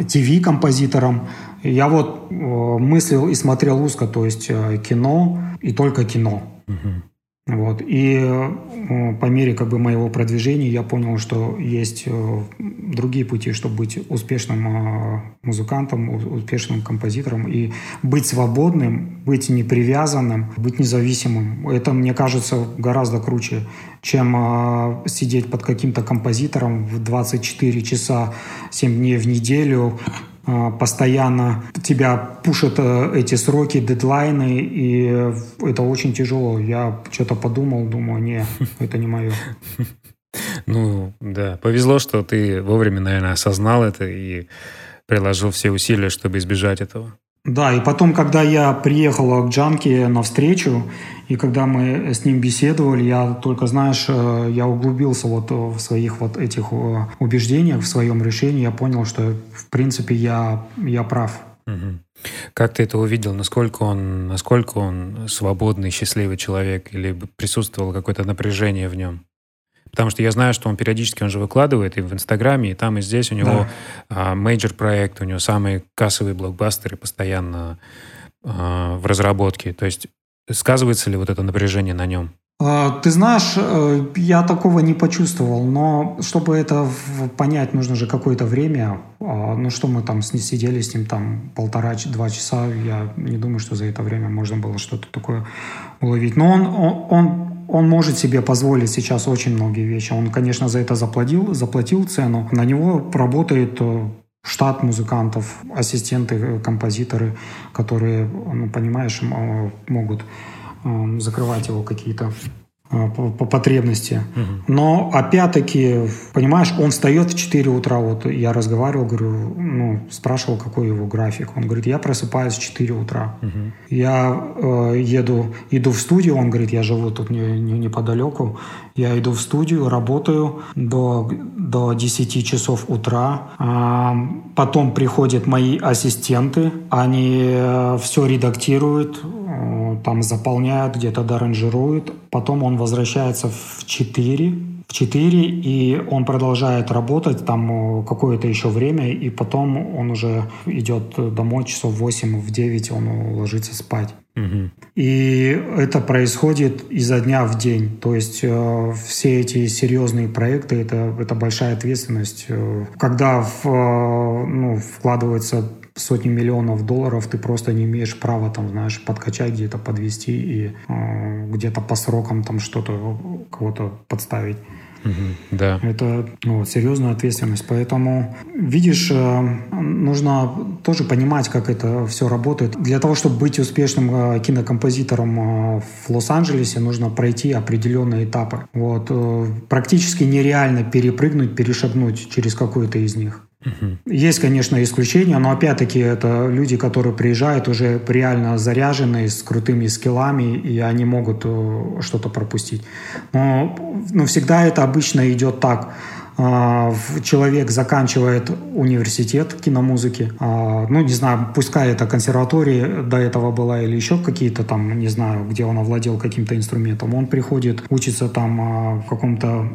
S2: ТВ-композитором. Я вот мыслил и смотрел узко, то есть кино и только кино. Угу. Вот. И э, по мере как бы, моего продвижения я понял, что есть э, другие пути, чтобы быть успешным э, музыкантом, успешным композитором и быть свободным, быть непривязанным, быть независимым. Это, мне кажется, гораздо круче, чем сидеть под каким-то композитором в 24 часа 7 дней в неделю, постоянно тебя пушат э, эти сроки, дедлайны, и это очень тяжело. Я что-то подумал, думаю, не, это не мое.
S1: Ну, да, повезло, что ты вовремя, наверное, осознал это и приложил все усилия, чтобы избежать этого.
S2: Да, и потом, когда я приехал к Джанке на встречу, и когда мы с ним беседовали, я только, знаешь, э, я углубился вот в своих вот этих э, убеждениях, в своем решении, я понял, что, в принципе, я, я прав. Угу.
S1: Как ты это увидел? Насколько он, насколько он свободный, счастливый человек? Или присутствовало какое-то напряжение в нем? Потому что я знаю, что он периодически, он же выкладывает и в Инстаграме, и там, и здесь у него да. major проект, у него самые кассовые блокбастеры постоянно а, в разработке. То есть сказывается ли вот это напряжение на нем?
S2: А, ты знаешь, э, я такого не почувствовал, но чтобы это понять, нужно же какое-то время. А, ну что мы там сидели с ним там полтора-два часа, я не думаю, что за это время можно было что-то такое уловить. Но он, он, он он может себе позволить сейчас очень многие вещи. Он, конечно, за это заплатил, заплатил цену. На него работает э, штат музыкантов, ассистенты, э, композиторы, которые, ну, понимаешь, э, могут закрывать его какие-то по, по потребности. Угу. Но опять-таки, понимаешь, он встает в 4 утра. Вот я разговаривал, говорю, ну, спрашивал, какой его график. Он говорит, я просыпаюсь в 4 утра. Угу. Я э, еду, иду в студию, он говорит, я живу тут не, не, неподалеку. Я иду в студию, работаю до, до 10 часов утра. А, потом приходят мои ассистенты, они э, все редактируют, там заполняют, где-то доранжируют. Потом он возвращается в 4, в 4, и он продолжает работать там какое-то еще время, и потом он уже идет домой часов 8, в 9 он ложится спать. Угу. И это происходит изо дня в день. То есть э, все эти серьезные проекты это, это большая ответственность. Э, когда в, э, ну, вкладывается сотни миллионов долларов, ты просто не имеешь права там, знаешь, подкачать где-то, подвести и э, где-то по срокам там что-то кого-то подставить.
S1: Угу, да.
S2: Это ну, серьезная ответственность. Поэтому, видишь, э, нужно тоже понимать, как это все работает. Для того, чтобы быть успешным э, кинокомпозитором э, в Лос-Анджелесе, нужно пройти определенные этапы. Вот. Практически нереально перепрыгнуть, перешагнуть через какой-то из них. Угу. Есть, конечно, исключения, но опять-таки это люди, которые приезжают уже реально заряженные, с крутыми скиллами, и они могут э, что-то пропустить. Но, но всегда это обычно идет так. А, человек заканчивает университет киномузыки, а, ну, не знаю, пускай это консерватория до этого была или еще какие-то там, не знаю, где он овладел каким-то инструментом. Он приходит, учится там а, в каком-то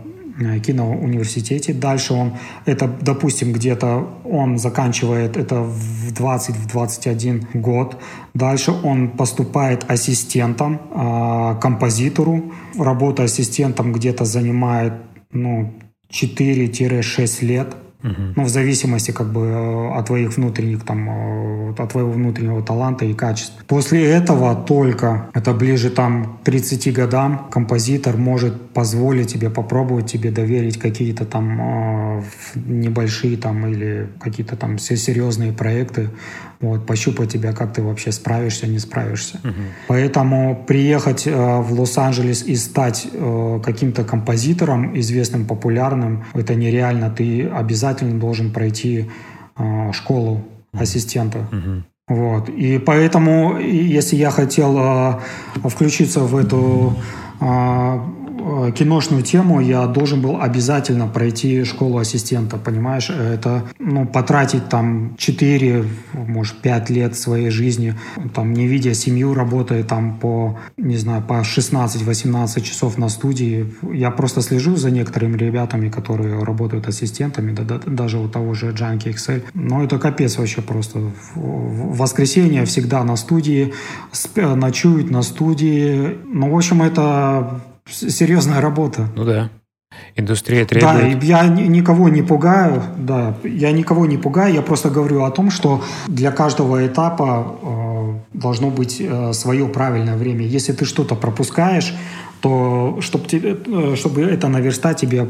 S2: киноуниверситете. Дальше он, это, допустим, где-то он заканчивает это в 20-21 год. Дальше он поступает ассистентом, э, композитору. Работа ассистентом где-то занимает ну, 4-6 лет. Ну, в зависимости как бы э, от твоих внутренних, там, э, от твоего внутреннего таланта и качеств. После этого только, это ближе там к 30 годам, композитор может позволить тебе попробовать тебе доверить какие-то там э, небольшие там или какие-то там все серьезные проекты, вот, пощупать тебя, как ты вообще справишься, не справишься. Угу. Поэтому приехать э, в Лос-Анджелес и стать э, каким-то композитором, известным, популярным, это нереально. Ты обязательно должен пройти э, школу ассистента. Угу. Вот. И поэтому, если я хотел э, включиться в эту э, Э, киношную тему я должен был обязательно пройти школу ассистента, понимаешь? Это, ну, потратить там 4, может, 5 лет своей жизни, там, не видя семью, работая там по, не знаю, по 16-18 часов на студии. Я просто слежу за некоторыми ребятами, которые работают ассистентами, да, да, даже у того же Junkie XL. Но это капец вообще просто. В воскресенье всегда на студии, ночуют на студии. Ну, в общем, это серьезная работа.
S1: Ну да. Индустрия требует.
S2: Да, я никого не пугаю, да, я никого не пугаю, я просто говорю о том, что для каждого этапа э, должно быть э, свое правильное время. Если ты что-то пропускаешь, то чтобы, э, чтобы это наверстать, тебе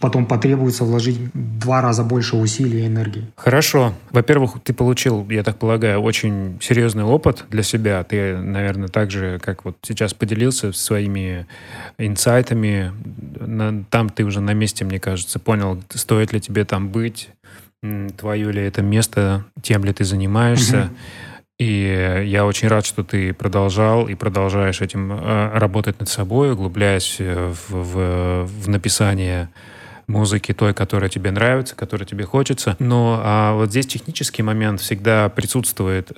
S2: потом потребуется вложить два раза больше усилий и энергии.
S1: Хорошо. Во-первых, ты получил, я так полагаю, очень серьезный опыт для себя. Ты, наверное, так же, как вот сейчас поделился своими инсайтами. Там ты уже на месте, мне кажется, понял, стоит ли тебе там быть, твое ли это место, тем ли ты занимаешься. И я очень рад, что ты продолжал и продолжаешь этим э, работать над собой, углубляясь в, в, в написание музыки той, которая тебе нравится, которая тебе хочется. Но а, вот здесь технический момент всегда присутствует.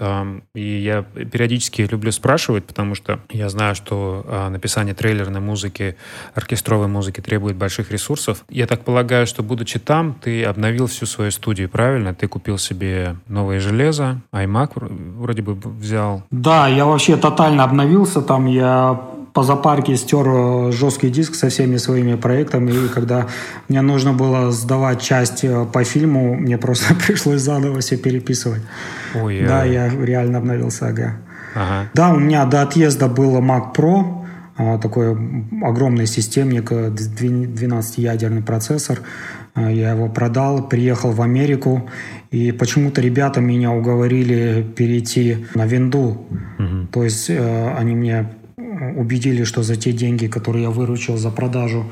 S1: И я периодически люблю спрашивать, потому что я знаю, что а, написание трейлерной музыки, оркестровой музыки требует больших ресурсов. Я так полагаю, что будучи там, ты обновил всю свою студию, правильно? Ты купил себе новое железо, iMac вроде бы взял.
S2: Да, я вообще тотально обновился. Там я по запарке стер э, жесткий диск со всеми своими проектами, и когда мне нужно было сдавать часть э, по фильму, мне просто пришлось заново все переписывать. Ой, да, я реально обновился, ага. ага. Да, у меня до отъезда был Mac Pro, а, такой огромный системник, 12-ядерный э, процессор. Я его продал, приехал в Америку, и почему-то ребята меня уговорили перейти на винду. Угу. То есть они мне убедили, что за те деньги, которые я выручил за продажу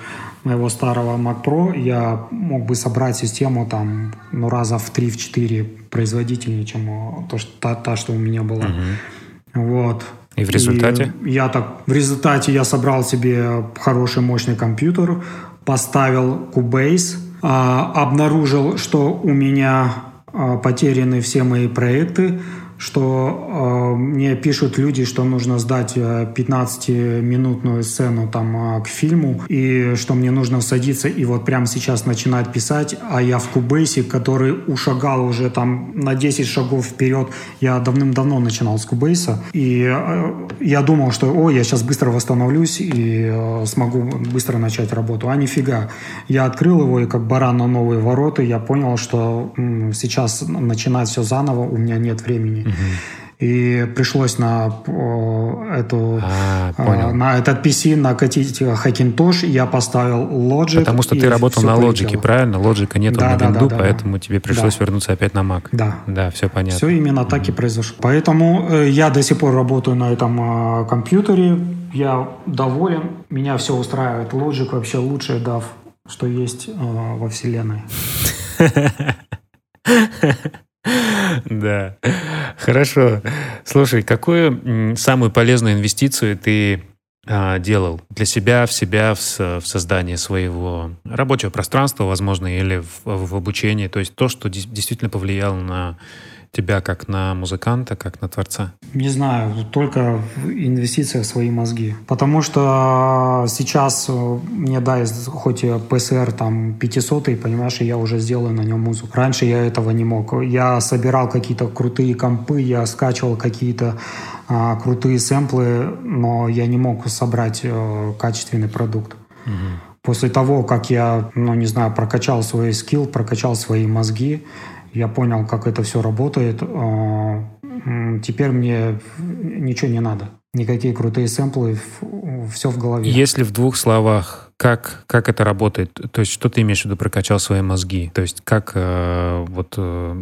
S2: моего старого Mac Pro, я мог бы собрать систему там, ну, раза в 3-4 производительнее, чем то, что, та, та, что у меня была. Угу. Вот.
S1: И в результате?
S2: И я так, в результате я собрал себе хороший мощный компьютер, поставил Cubase, а, обнаружил, что у меня а, потеряны все мои проекты, что э, мне пишут люди, что нужно сдать 15-минутную сцену там к фильму, и что мне нужно садиться и вот прямо сейчас начинать писать, а я в Кубейсе, который ушагал уже там на 10 шагов вперед, я давным-давно начинал с Кубейса, и э, я думал, что, о, я сейчас быстро восстановлюсь и э, смогу быстро начать работу, а нифига. Я открыл его, и как баран на новые ворота, я понял, что м, сейчас начинать все заново, у меня нет времени. И пришлось на эту а, понял. на этот PC накатить Hackintosh. Я поставил Logic.
S1: Потому что ты работал на Logic, правильно? Logic нет да, на да, Windows, да, да, поэтому да. тебе пришлось да. вернуться опять на Mac.
S2: Да.
S1: Да, все понятно.
S2: Все именно mm-hmm. так и произошло. Поэтому э, я до сих пор работаю на этом компьютере. Я доволен. Меня все устраивает. Logic вообще лучший DAV, что есть а, во вселенной.
S1: Да. Хорошо. Слушай, какую самую полезную инвестицию ты а, делал для себя, в себя, в, в создание своего рабочего пространства, возможно, или в, в обучении? То есть то, что действительно повлияло на тебя как на музыканта, как на творца?
S2: Не знаю, только инвестиция в свои мозги. Потому что сейчас э, мне дай хоть ПСР там 500, понимаешь, и я уже сделаю на нем музыку. Раньше я этого не мог. Я собирал какие-то крутые компы, я скачивал какие-то а, крутые сэмплы, но я не мог собрать а, качественный продукт. Угу. После того, как я, ну не знаю, прокачал свой скилл, прокачал свои мозги, я понял, как это все работает. А, теперь мне ничего не надо. Никакие крутые сэмплы, все в голове.
S1: Если в двух словах как, как это работает? То есть, что ты имеешь в виду, прокачал свои мозги? То есть, как э, вот, э,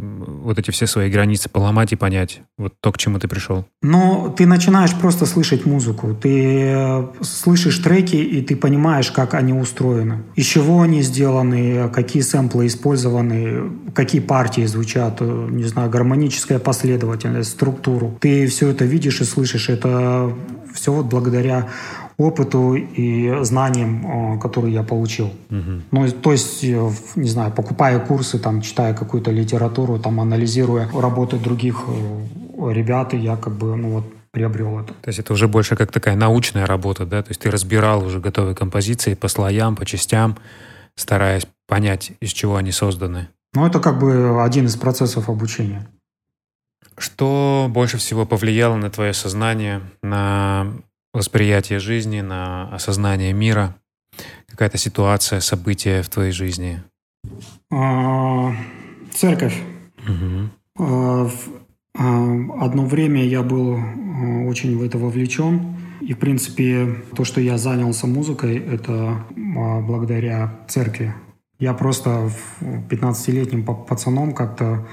S1: вот эти все свои границы поломать и понять, вот то, к чему ты пришел?
S2: Ну, ты начинаешь просто слышать музыку. Ты э, слышишь треки, и ты понимаешь, как они устроены. Из чего они сделаны, какие сэмплы использованы, какие партии звучат, э, не знаю, гармоническая последовательность, структуру. Ты все это видишь и слышишь. Это все вот благодаря опыту и знаниям, которые я получил. Угу. Ну, то есть, э, не знаю, покупая курсы, там, читая какую-то литературу, там, анализируя работы других э, ребят, я как бы, ну вот, приобрел это.
S1: То есть это уже больше как такая научная работа, да? То есть ты разбирал уже готовые композиции по слоям, по частям, стараясь понять, из чего они созданы.
S2: Ну, это как бы один из процессов обучения.
S1: Что больше всего повлияло на твое сознание, на восприятие жизни, на осознание мира? Какая-то ситуация, событие в твоей жизни?
S2: А, церковь. Угу. Одно время я был очень в это вовлечен. И, в принципе, то, что я занялся музыкой, это благодаря церкви. Я просто 15-летним пацаном как-то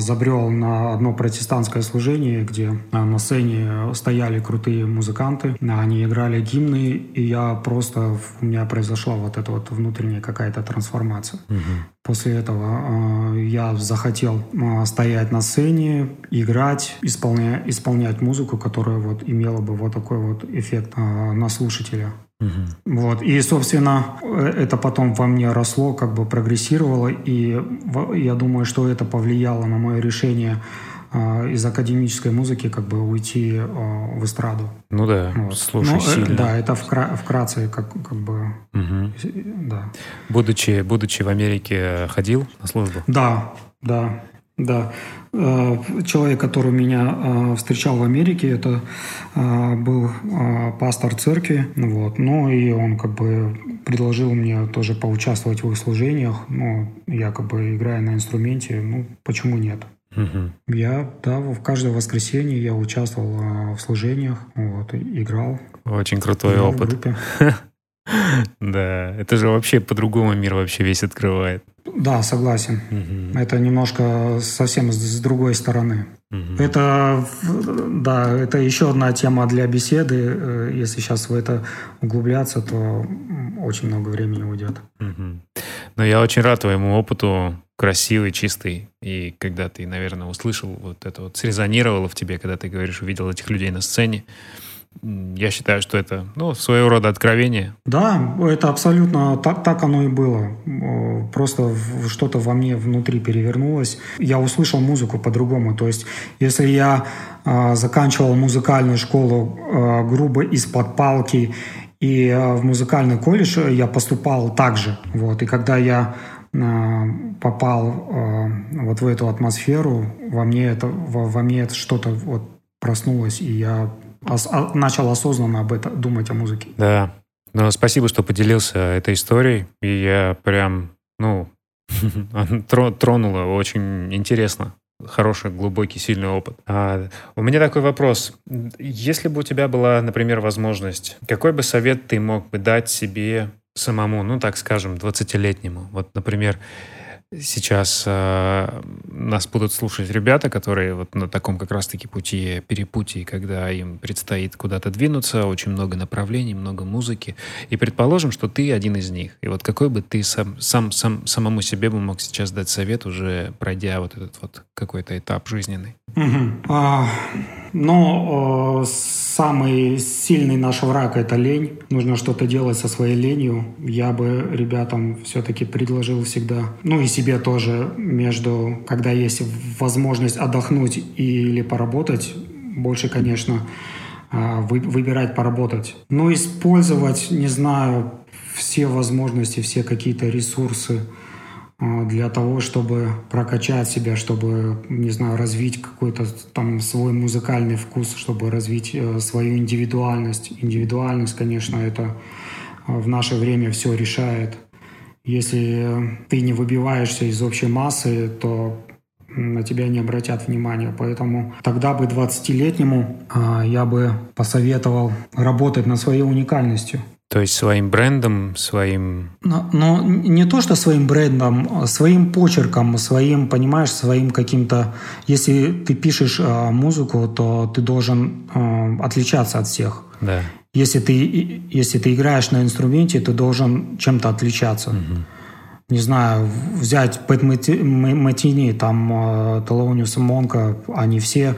S2: забрел на одно протестантское служение, где а, на сцене стояли крутые музыканты, они играли гимны, и я просто, у меня произошла вот эта вот внутренняя какая-то трансформация. Угу. После этого э, я захотел э, стоять на сцене, играть, исполнять, исполнять музыку, которая вот имела бы вот такой вот эффект э, на слушателя. Угу. Вот. И, собственно, это потом во мне росло, как бы прогрессировало, и я думаю, что это повлияло на мое решение э, из академической музыки как бы уйти э, в эстраду.
S1: Ну да, вот. слушай, ну, сильно.
S2: Да, это вкра- вкратце как, как бы... Угу.
S1: Да. Будучи, будучи в Америке, ходил на службу?
S2: Да, да. Да. Э, человек, который меня э, встречал в Америке, это э, был пастор церкви. Вот. Ну и он как бы предложил мне тоже поучаствовать в их служениях. Ну, я как бы играю на инструменте. Ну, почему нет? Угу. Я, да, в каждое воскресенье я участвовал в служениях, вот, играл.
S1: Очень крутой опыт. Да, это же вообще по-другому мир вообще весь открывает.
S2: Да, согласен. Угу. Это немножко совсем с, с другой стороны. Угу. Это, да, это еще одна тема для беседы. Э, если сейчас в это углубляться, то очень много времени уйдет.
S1: Угу. Но я очень рад твоему опыту, красивый, чистый. И когда ты, наверное, услышал вот это вот, срезонировало в тебе, когда ты говоришь, увидел этих людей на сцене, я считаю, что это ну, своего рода откровение.
S2: Да, это абсолютно так, так оно и было. Просто что-то во мне внутри перевернулось. Я услышал музыку по-другому. То есть, если я э, заканчивал музыкальную школу э, грубо из-под палки, и э, в музыкальный колледж я поступал так же. Вот. И когда я попал вот в эту атмосферу, во мне это, во, во мне это что-то вот проснулось, и я ос- а, начал осознанно об этом думать о музыке.
S1: Да. Ну, спасибо, что поделился этой историей. И я прям, ну, тронула очень интересно. Хороший, глубокий, сильный опыт. А, у меня такой вопрос. Если бы у тебя была, например, возможность, какой бы совет ты мог бы дать себе самому, ну, так скажем, 20-летнему? Вот, например, сейчас э, нас будут слушать ребята, которые вот на таком как раз-таки пути, перепутии, когда им предстоит куда-то двинуться, очень много направлений, много музыки. И предположим, что ты один из них. И вот какой бы ты сам, сам, сам самому себе бы мог сейчас дать совет, уже пройдя вот этот вот какой-то этап жизненный?
S2: Угу. А, но э, самый сильный наш враг — это лень. Нужно что-то делать со своей ленью. Я бы ребятам все-таки предложил всегда, ну и себе тоже, между, когда есть возможность отдохнуть или поработать, больше, конечно, э, вы, выбирать поработать. Но использовать, не знаю, все возможности, все какие-то ресурсы, для того, чтобы прокачать себя, чтобы, не знаю, развить какой-то там свой музыкальный вкус, чтобы развить э, свою индивидуальность. Индивидуальность, конечно, это э, в наше время все решает. Если ты не выбиваешься из общей массы, то на тебя не обратят внимания. Поэтому тогда бы 20-летнему а, я бы посоветовал работать над своей уникальностью.
S1: То есть своим брендом, своим...
S2: Но, но не то, что своим брендом, а своим почерком, своим, понимаешь, своим каким-то... Если ты пишешь э, музыку, то ты должен э, отличаться от всех.
S1: Да.
S2: Если ты, если ты играешь на инструменте, ты должен чем-то отличаться. Угу. Не знаю, взять Пэт Матини, там э, Телониус Монка, они все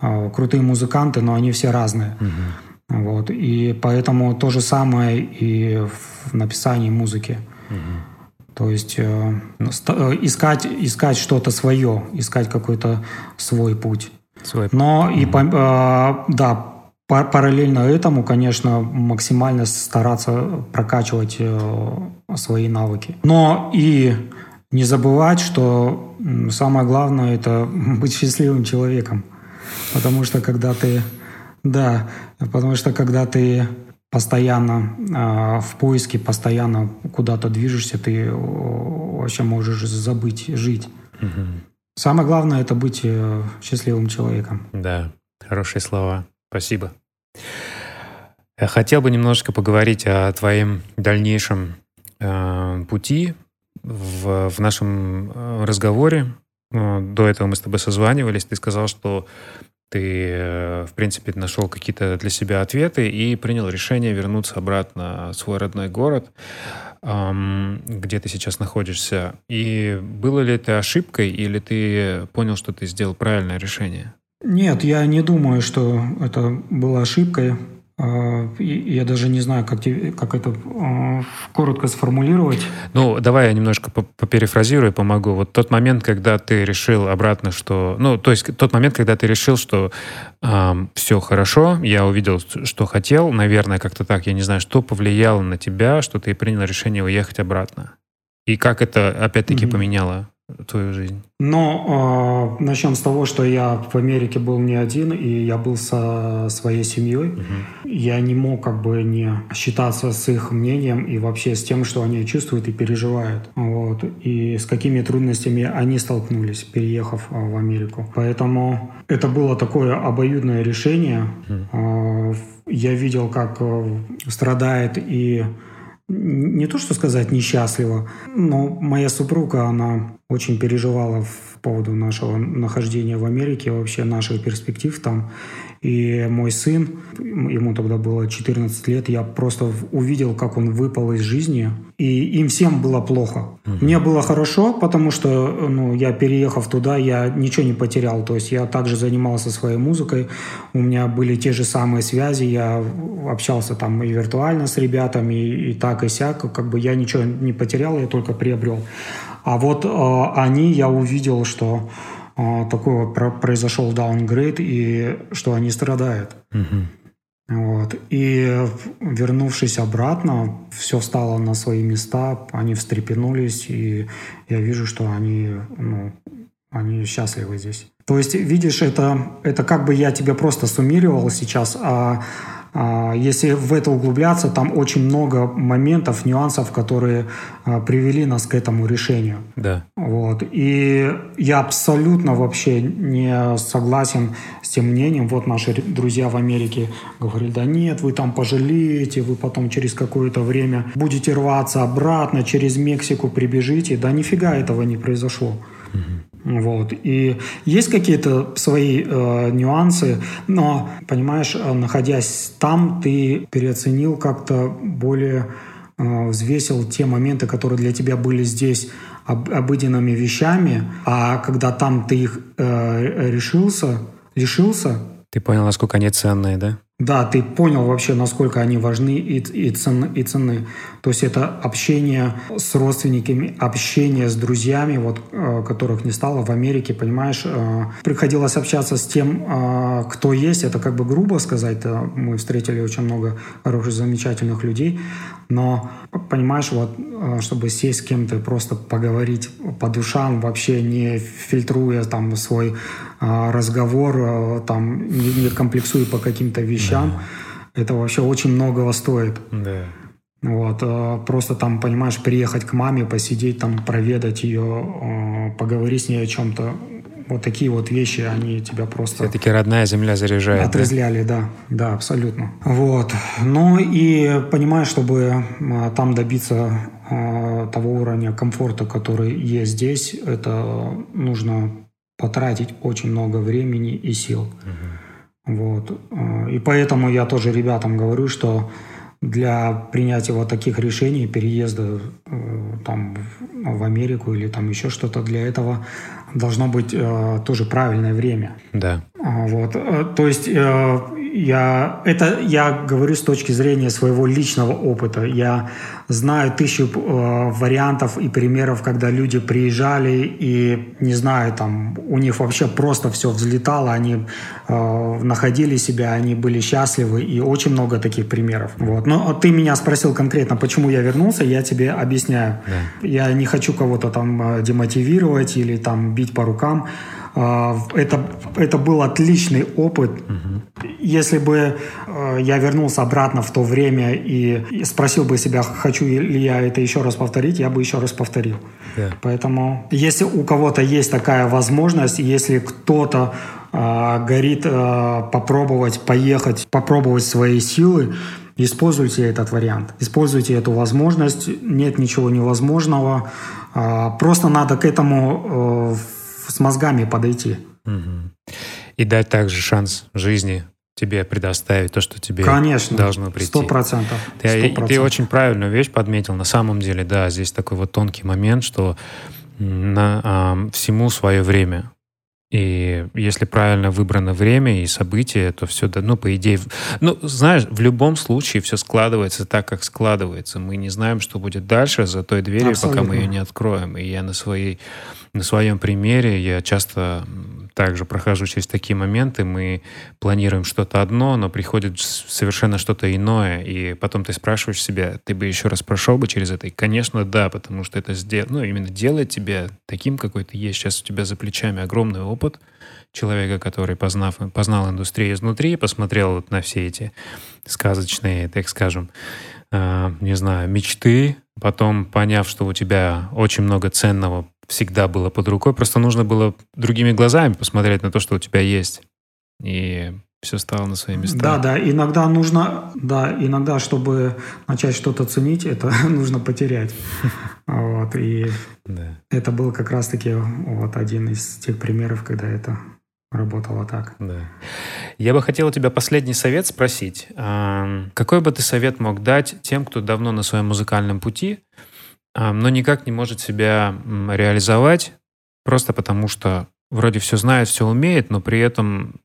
S2: э, крутые музыканты, но они все разные. Угу. Вот. И поэтому то же самое и в написании музыки. Угу. То есть э, ну, э, искать, искать что-то свое, искать какой-то свой путь. Свой. Но угу. и э, да, параллельно этому, конечно, максимально стараться прокачивать э, свои навыки. Но и не забывать, что самое главное это быть счастливым человеком. Потому что когда ты да, потому что когда ты постоянно э, в поиске, постоянно куда-то движешься, ты вообще можешь забыть жить. Угу. Самое главное это быть э, счастливым человеком.
S1: Да, хорошие слова. Спасибо. Я хотел бы немножко поговорить о твоем дальнейшем э, пути в, в нашем э, разговоре. Э, до этого мы с тобой созванивались. Ты сказал, что ты, э, в принципе, нашел какие-то для себя ответы и принял решение вернуться обратно в свой родной город, где ты сейчас находишься. И было ли это ошибкой, или ты понял, что ты сделал правильное решение?
S2: Нет, я не думаю, что это было ошибкой. А, я даже не знаю, как, как это а, коротко сформулировать.
S1: Ну, давай я немножко поперефразирую, помогу. Вот тот момент, когда ты решил обратно, что... Ну, то есть тот момент, когда ты решил, что э, все хорошо, я увидел, что хотел, наверное, как-то так, я не знаю, что повлияло на тебя, что ты принял решение уехать обратно. И как это, опять-таки, mm-hmm. поменяло твою жизнь?
S2: Ну, э, начнем с того, что я в Америке был не один, и я был со своей семьей. Угу. Я не мог как бы не считаться с их мнением и вообще с тем, что они чувствуют и переживают. Вот. И с какими трудностями они столкнулись, переехав в Америку. Поэтому это было такое обоюдное решение. Угу. Я видел, как э, страдает и не то что сказать несчастливо, но моя супруга, она очень переживала в поводу нашего нахождения в Америке, вообще наших перспектив там. И мой сын, ему тогда было 14 лет, я просто увидел, как он выпал из жизни, и им всем было плохо. Угу. Мне было хорошо, потому что ну, я переехав туда, я ничего не потерял. То есть я также занимался своей музыкой, у меня были те же самые связи, я общался там и виртуально с ребятами, и, и так, и сяк. Как бы я ничего не потерял, я только приобрел. А вот э, они, я увидел, что такой вот произошел даунгрейд, и что они страдают. Угу. Вот. И вернувшись обратно, все встало на свои места, они встрепенулись, и я вижу, что они, ну, они счастливы здесь. То есть, видишь, это, это как бы я тебя просто суммировал сейчас, а а, если в это углубляться, там очень много моментов, нюансов, которые а, привели нас к этому решению.
S1: Да.
S2: Вот. И я абсолютно вообще не согласен с тем мнением. Вот наши друзья в Америке говорили, да нет, вы там пожалеете, вы потом через какое-то время будете рваться обратно, через Мексику прибежите. Да нифига этого не произошло. Угу. Вот. И есть какие-то свои э, нюансы, но, понимаешь, э, находясь там, ты переоценил как-то более, э, взвесил те моменты, которые для тебя были здесь об, обыденными вещами, а когда там ты их э, решился, лишился...
S1: Ты понял, насколько они ценные, да?
S2: Да, ты понял вообще, насколько они важны и, и, цен, и ценны. То есть это общение с родственниками, общение с друзьями, вот, э, которых не стало в Америке, понимаешь. Э, приходилось общаться с тем, э, кто есть. Это как бы грубо сказать. Мы встретили очень много хороших, замечательных людей. Но, понимаешь, вот, чтобы сесть с кем-то просто поговорить по душам, вообще не фильтруя там свой разговор, там, не, комплексуя по каким-то вещам, да. это вообще очень многого стоит.
S1: Да.
S2: Вот, э, просто там, понимаешь, приехать к маме, посидеть там, проведать ее, поговорить с ней о чем-то. Вот такие вот вещи, они тебя просто...
S1: Все-таки родная земля заряжает.
S2: Отрезляли, да? да, да, абсолютно. Вот. Ну и понимаешь, чтобы там добиться того уровня комфорта, который есть здесь, это нужно потратить очень много времени и сил. Угу. Вот. И поэтому я тоже ребятам говорю, что для принятия вот таких решений, переезда э, там в Америку или там еще что-то, для этого должно быть э, тоже правильное время.
S1: Да.
S2: А, вот. Э, то есть э, я, это я говорю с точки зрения своего личного опыта. Я знаю тысячу э, вариантов и примеров, когда люди приезжали и, не знаю, там у них вообще просто все взлетало, они э, находили себя, они были счастливы, и очень много таких примеров. Вот. Но ты меня спросил конкретно, почему я вернулся, я тебе объясняю. Да. Я не хочу кого-то там э, демотивировать или там бить по рукам. А, это, это был отличный опыт. Угу. Если бы э, я вернулся обратно в то время и спросил бы себя, хочу ли я это еще раз повторить, я бы еще раз повторил. Yeah. Поэтому, если у кого-то есть такая возможность, если кто-то э, горит э, попробовать поехать, попробовать свои силы, используйте этот вариант, используйте эту возможность. Нет ничего невозможного. Э, просто надо к этому э, с мозгами подойти.
S1: Угу. И дать также шанс жизни тебе предоставить то, что тебе
S2: Конечно,
S1: должно прийти.
S2: Сто процентов.
S1: Ты, ты очень правильную вещь подметил. На самом деле, да, здесь такой вот тонкий момент, что на, а, всему свое время. И если правильно выбрано время и события, то все, ну, по идее... Ну, знаешь, в любом случае все складывается так, как складывается. Мы не знаем, что будет дальше за той дверью, Абсолютно. пока мы ее не откроем. И я на, своей, на своем примере, я часто также прохожу через такие моменты. Мы планируем что-то одно, но приходит совершенно что-то иное. И потом ты спрашиваешь себя, ты бы еще раз прошел бы через это? И, конечно, да, потому что это сдел... ну, именно делает тебя таким, какой ты есть. Сейчас у тебя за плечами огромный опыт человека, который, познав, познал индустрию изнутри, посмотрел вот на все эти сказочные, так скажем, э, не знаю, мечты, потом поняв, что у тебя очень много ценного всегда было под рукой. Просто нужно было другими глазами посмотреть на то, что у тебя есть. И все стало на свои места.
S2: Да, да, иногда нужно, да, иногда, чтобы начать что-то ценить, это нужно потерять. Вот, и да. это был как раз-таки вот один из тех примеров, когда это работало так.
S1: Да. Я бы хотел у тебя последний совет спросить. Какой бы ты совет мог дать тем, кто давно на своем музыкальном пути, но никак не может себя реализовать, просто потому что вроде все знает, все умеет, но при этом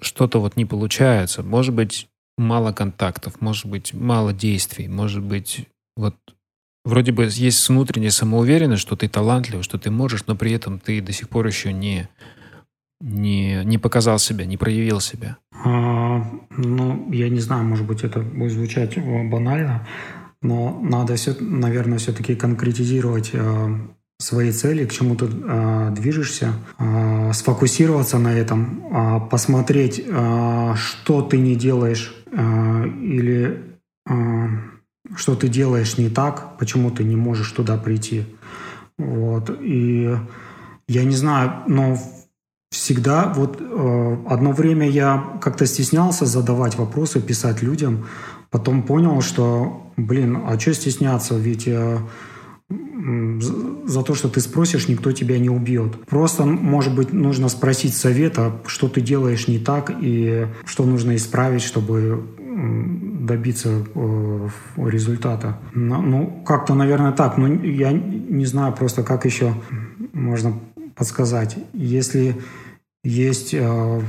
S1: что-то вот не получается. Может быть, мало контактов, может быть, мало действий, может быть, вот вроде бы есть внутренняя самоуверенность, что ты талантлив, что ты можешь, но при этом ты до сих пор еще не, не, не показал себя, не проявил себя.
S2: А, ну, я не знаю, может быть, это будет звучать банально, но надо, все, наверное, все-таки конкретизировать э, свои цели, к чему ты э, движешься, э, сфокусироваться на этом, э, посмотреть, э, что ты не делаешь э, или э, что ты делаешь не так, почему ты не можешь туда прийти. Вот. И я не знаю, но всегда вот э, одно время я как-то стеснялся задавать вопросы, писать людям, потом понял, что, блин, а что стесняться, ведь э, за то, что ты спросишь, никто тебя не убьет. Просто, может быть, нужно спросить совета, что ты делаешь не так и что нужно исправить, чтобы добиться э, результата. Ну, как-то, наверное, так. Но я не знаю просто, как еще можно подсказать. Если есть э,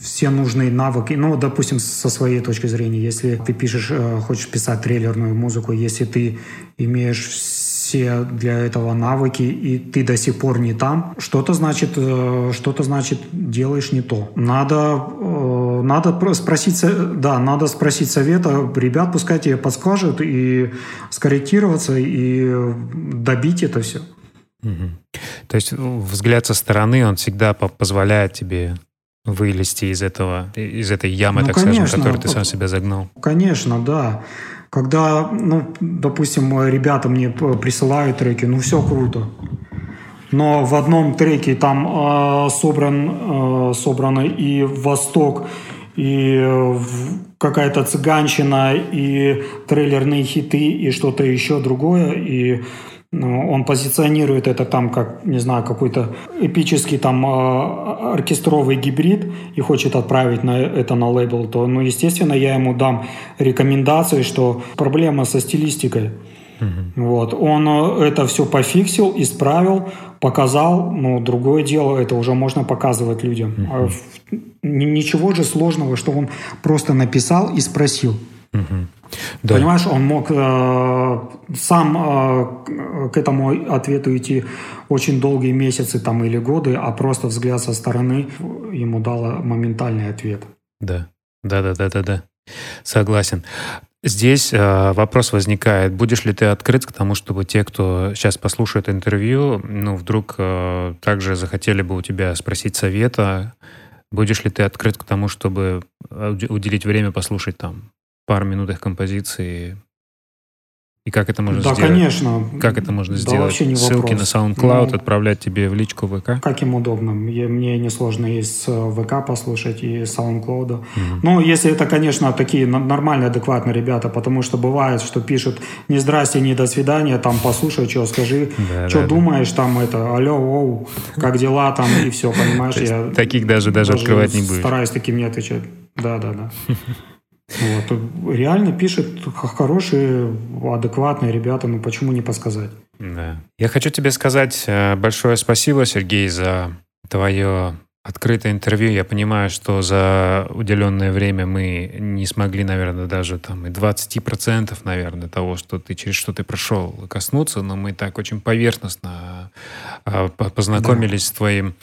S2: все нужные навыки. Ну, допустим, со своей точки зрения, если ты пишешь, э, хочешь писать трейлерную музыку, если ты имеешь все для этого навыки, и ты до сих пор не там, что-то значит, э, что-то значит делаешь не то. Надо, э, надо спросить, да, надо спросить совета ребят, пускай тебе подскажут и скорректироваться и добить это все.
S1: Угу. То есть взгляд со стороны, он всегда позволяет тебе вылезти из этого, из этой ямы, ну, так конечно, скажем, которую ты сам себя загнал.
S2: Конечно, да. Когда, ну, допустим, ребята мне присылают треки, ну, все круто. Но в одном треке там э, собран, э, собрано и Восток, и э, какая-то цыганщина, и трейлерные хиты, и что-то еще другое. И он позиционирует это там как, не знаю, какой-то эпический там а, оркестровый гибрид и хочет отправить на это на лейбл, то, ну, естественно, я ему дам рекомендации, что проблема со стилистикой. Угу. Вот. Он э, это все пофиксил, исправил, показал, но другое дело, это уже можно показывать людям. Угу. Ничего же сложного, что он просто написал и спросил. Угу. Да. Понимаешь, он мог э, сам э, к этому ответу идти очень долгие месяцы там, или годы, а просто взгляд со стороны ему дал моментальный ответ.
S1: Да, да, да, да, да, да. Согласен. Здесь э, вопрос возникает, будешь ли ты открыт к тому, чтобы те, кто сейчас послушает интервью, ну, вдруг э, также захотели бы у тебя спросить совета, будешь ли ты открыт к тому, чтобы уделить время послушать там пару минут их композиции. И как это можно
S2: да,
S1: сделать?
S2: Да, конечно.
S1: Как это можно
S2: да,
S1: сделать?
S2: Вообще не
S1: Ссылки
S2: вопрос.
S1: на SoundCloud ну, отправлять тебе в личку ВК?
S2: Как им удобно. Мне несложно и с ВК послушать, и с SoundCloud. Угу. Ну, если это, конечно, такие нормальные, адекватные ребята, потому что бывает, что пишут не здрасте, не до свидания, там послушай, что скажи, да, что да, думаешь, да. там это, алло, оу, как дела там, и все, понимаешь?
S1: Я таких даже, даже открывать не будешь.
S2: Стараюсь таким не отвечать. Да, да, да. Вот. Реально пишет хорошие, адекватные ребята, ну почему не подсказать?
S1: Да. Я хочу тебе сказать э, большое спасибо, Сергей, за твое открытое интервью. Я понимаю, что за уделенное время мы не смогли, наверное, даже там и 20%, наверное, того, что ты через что ты прошел, коснуться, но мы так очень поверхностно а, познакомились да. с твоим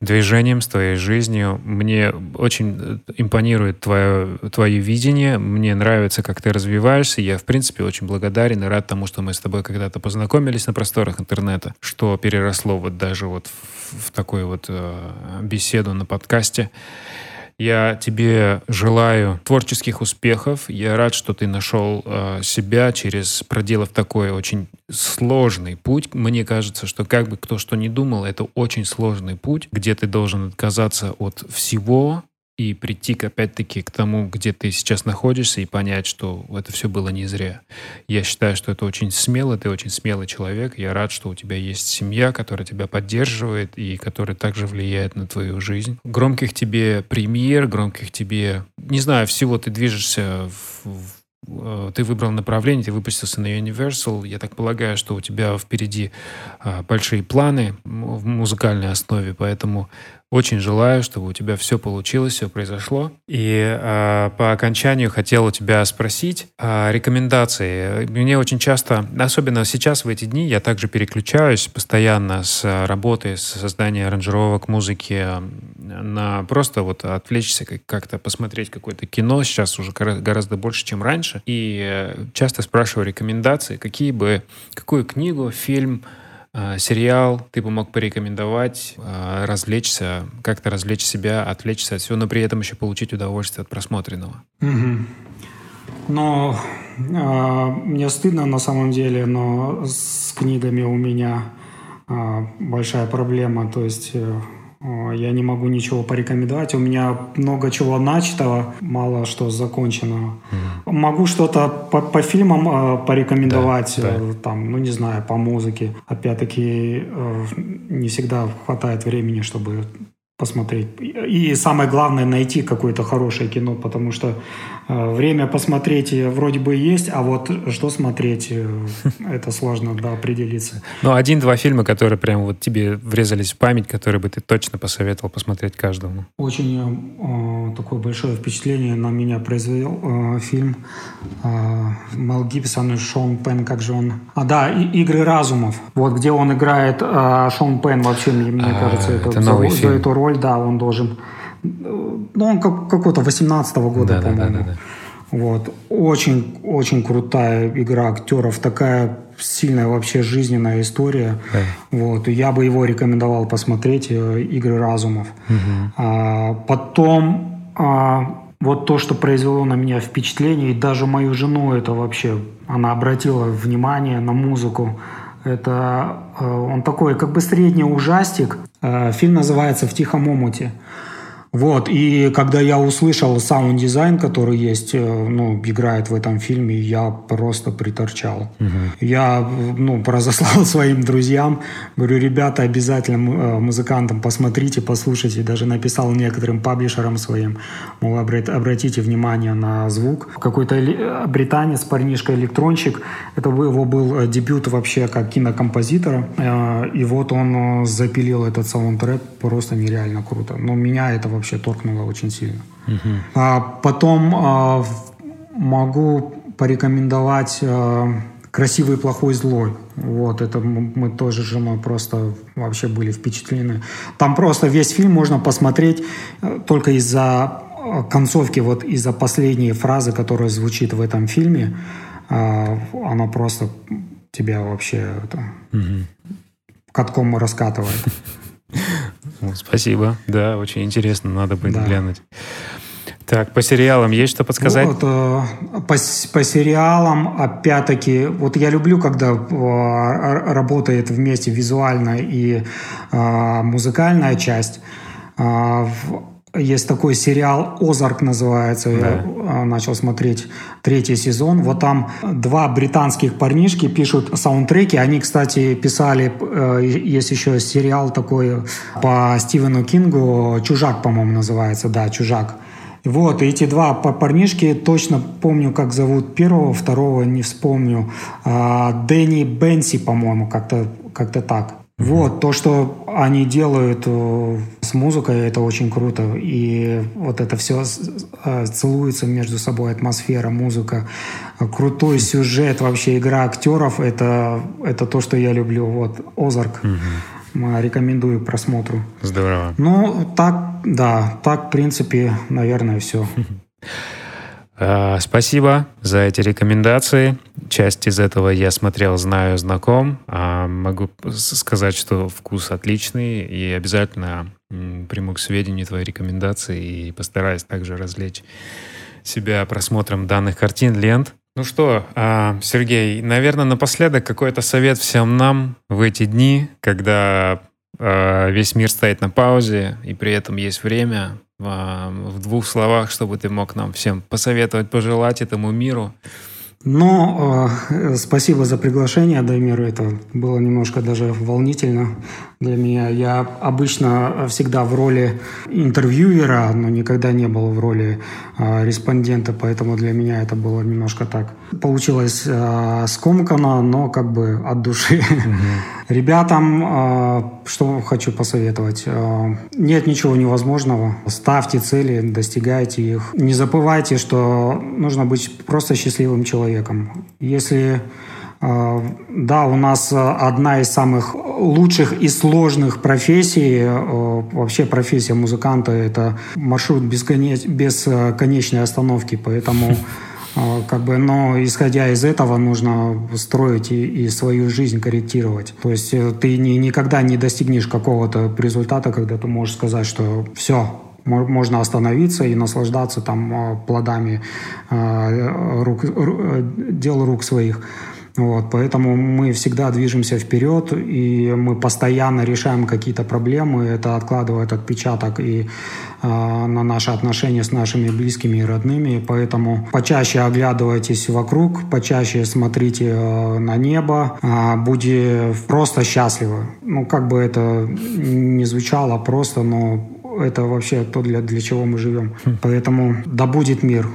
S1: движением, с твоей жизнью. Мне очень импонирует твое, твое видение, мне нравится, как ты развиваешься. Я, в принципе, очень благодарен и рад тому, что мы с тобой когда-то познакомились на просторах интернета, что переросло вот даже вот в, в такой вот э, беседу на подкасте. Я тебе желаю творческих успехов. Я рад, что ты нашел э, себя через проделав такой очень сложный путь. Мне кажется, что как бы кто что ни думал, это очень сложный путь, где ты должен отказаться от всего, и прийти, опять-таки, к тому, где ты сейчас находишься, и понять, что это все было не зря. Я считаю, что это очень смело, ты очень смелый человек. Я рад, что у тебя есть семья, которая тебя поддерживает и которая также влияет на твою жизнь. Громких тебе премьер, громких тебе, не знаю, всего ты движешься в, Э, ты выбрал направление, ты выпустился на Universal. Я так полагаю, что у тебя впереди а, большие планы в музыкальной основе, поэтому очень желаю, чтобы у тебя все получилось, все произошло. И э, по окончанию хотел у тебя спросить э, рекомендации. Мне очень часто, особенно сейчас в эти дни, я также переключаюсь постоянно с работы, с создания аранжировок музыки на просто вот отвлечься, как-то посмотреть какое-то кино. Сейчас уже гораздо больше, чем раньше. И э, часто спрашиваю рекомендации, какие бы, какую книгу, фильм, сериал ты бы мог порекомендовать, а, развлечься, как-то развлечь себя, отвлечься от всего, но при этом еще получить удовольствие от просмотренного.
S2: Угу. Но э, мне стыдно на самом деле, но с книгами у меня э, большая проблема. То есть э, я не могу ничего порекомендовать. У меня много чего начатого, мало что законченного. Mm. Могу что-то по, по фильмам э, порекомендовать, да, э, там, ну не знаю, по музыке. Опять-таки э, не всегда хватает времени, чтобы посмотреть. И самое главное найти какое-то хорошее кино, потому что э, время посмотреть вроде бы есть, а вот что смотреть, э, это сложно да, определиться.
S1: Ну, один-два фильма, которые прям вот тебе врезались в память, которые бы ты точно посоветовал посмотреть каждому.
S2: Очень э, такое большое впечатление на меня произвел э, фильм э, Мел Гибсон и Шон Пен, как же он... А, да, и, «Игры разумов». Вот где он играет э, Шон Пен вообще, мне, мне а, кажется, это, это за, за эту роль, да, он должен... Ну, он как, какого-то 18-го года, да, по-моему. Да, да, да, Вот. Очень, очень крутая игра актеров, такая сильная вообще жизненная история. Да. Вот. Я бы его рекомендовал посмотреть, э, «Игры разумов». Угу. А, потом... А, вот то, что произвело на меня впечатление, и даже мою жену это вообще, она обратила внимание на музыку. Это э, он такой как бы средний ужастик. Э, фильм называется «В тихом омуте». Вот, и когда я услышал саунд-дизайн, который есть, э, ну, играет в этом фильме, я просто приторчал. Угу. Я, ну, разослал своим друзьям, говорю, ребята, обязательно э, музыкантам посмотрите, послушайте, даже написал некоторым паблишерам своим, мол, обратите внимание на звук. Какой-то британец, парнишка-электронщик, это его был дебют вообще как кинокомпозитора, и вот он запилил этот саундтрек, просто нереально круто. Но меня это вообще вообще торкнуло очень сильно. Угу. А, потом а, могу порекомендовать а, красивый, плохой, злой. Вот, это мы тоже с женой просто вообще были впечатлены. Там просто весь фильм можно посмотреть э, только из-за э, концовки, вот из-за последней фразы, которая звучит в этом фильме. А, она просто тебя вообще это, угу. катком раскатывает.
S1: Спасибо. Да, очень интересно, надо будет да. глянуть. Так, по сериалам есть что подсказать?
S2: Вот, э, по, по сериалам, опять-таки, вот я люблю, когда э, работает вместе визуальная и э, музыкальная часть. Э, есть такой сериал «Озарк» называется. Да. Я а, начал смотреть третий сезон. Вот там два британских парнишки пишут саундтреки. Они, кстати, писали... Э, есть еще сериал такой по Стивену Кингу. «Чужак», по-моему, называется. Да, «Чужак». Вот, и эти два парнишки, точно помню, как зовут первого, второго не вспомню. А, Дэнни Бенси, по-моему, как-то как так. Вот, то, что они делают э, с музыкой, это очень круто. И вот это все э, целуется между собой, атмосфера, музыка, крутой сюжет, вообще игра актеров, это, это то, что я люблю. Вот, Озарк. Угу. Рекомендую просмотру.
S1: Здорово.
S2: Ну, так, да, так, в принципе, наверное, все.
S1: А, спасибо за эти рекомендации. Часть из этого я смотрел, знаю, знаком. А, могу сказать, что вкус отличный и обязательно приму к сведению твои рекомендации и постараюсь также развлечь себя просмотром данных картин, лент. Ну что, а, Сергей, наверное, напоследок какой-то совет всем нам в эти дни, когда весь мир стоит на паузе, и при этом есть время в двух словах, чтобы ты мог нам всем посоветовать, пожелать этому миру?
S2: Но э, спасибо за приглашение, Даймир. Это было немножко даже волнительно для меня. Я обычно всегда в роли интервьюера, но никогда не был в роли э, респондента, поэтому для меня это было немножко так. Получилось э, скомканно, но как бы от души. Ребятам, э, что хочу посоветовать. Э, нет ничего невозможного. Ставьте цели, достигайте их. Не забывайте, что нужно быть просто счастливым человеком. Если э, да, у нас одна из самых лучших и сложных профессий, вообще профессия музыканта, это маршрут без конечной остановки, поэтому как бы, но исходя из этого нужно строить и, и свою жизнь корректировать. То есть э, ты не, никогда не достигнешь какого-то результата, когда ты можешь сказать, что все, можно остановиться и наслаждаться там а, плодами а, рук, дел рук своих. Вот, поэтому мы всегда движемся вперед, и мы постоянно решаем какие-то проблемы. Это откладывает отпечаток и э, на наши отношения с нашими близкими и родными. Поэтому почаще оглядывайтесь вокруг, почаще смотрите э, на небо, э, будьте просто счастливы. Ну, как бы это не звучало просто, но это вообще то, для, для чего мы живем. Хм. Поэтому да будет мир.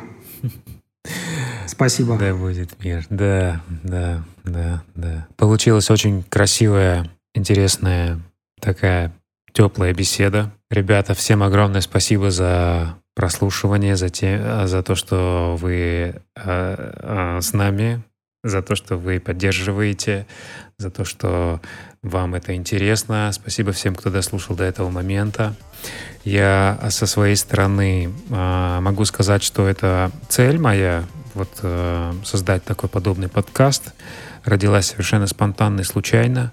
S2: Спасибо.
S1: Да будет мир. Да, да, да, да. Получилась очень красивая, интересная, такая теплая беседа. Ребята, всем огромное спасибо за прослушивание, за, те, за то, что вы э, э, с нами, за то, что вы поддерживаете, за то, что вам это интересно. Спасибо всем, кто дослушал до этого момента. Я со своей стороны э, могу сказать, что это цель моя вот э, создать такой подобный подкаст родилась совершенно спонтанно и случайно.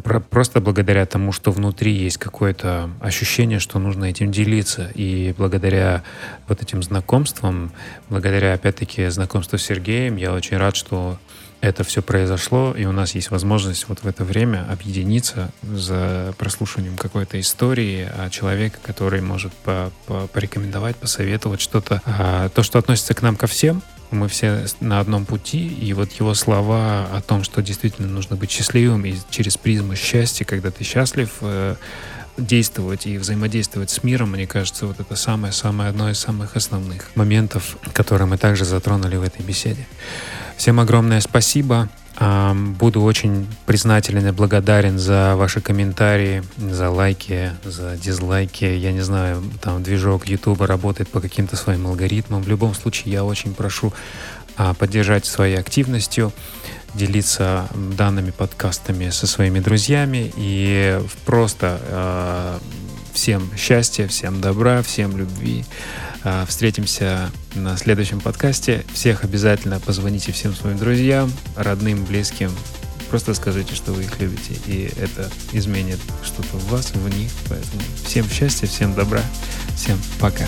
S1: Просто благодаря тому, что внутри есть какое-то ощущение, что нужно этим делиться. И благодаря вот этим знакомствам, благодаря, опять-таки, знакомству с Сергеем, я очень рад, что это все произошло, и у нас есть возможность вот в это время объединиться за прослушиванием какой-то истории а человека, который может по -по порекомендовать, посоветовать что-то, а, то, что относится к нам ко всем, мы все на одном пути, и вот его слова о том, что действительно нужно быть счастливым, и через призму счастья, когда ты счастлив, э, действовать и взаимодействовать с миром, мне кажется, вот это самое-самое одно из самых основных моментов, которые мы также затронули в этой беседе. Всем огромное спасибо. Буду очень признателен и благодарен за ваши комментарии, за лайки, за дизлайки. Я не знаю, там движок YouTube работает по каким-то своим алгоритмам. В любом случае, я очень прошу а, поддержать своей активностью, делиться данными подкастами со своими друзьями и просто э, всем счастья, всем добра, всем любви. А, встретимся на следующем подкасте. Всех обязательно позвоните всем своим друзьям, родным, близким. Просто скажите, что вы их любите, и это изменит что-то в вас, в них. Поэтому всем счастья, всем добра, всем пока.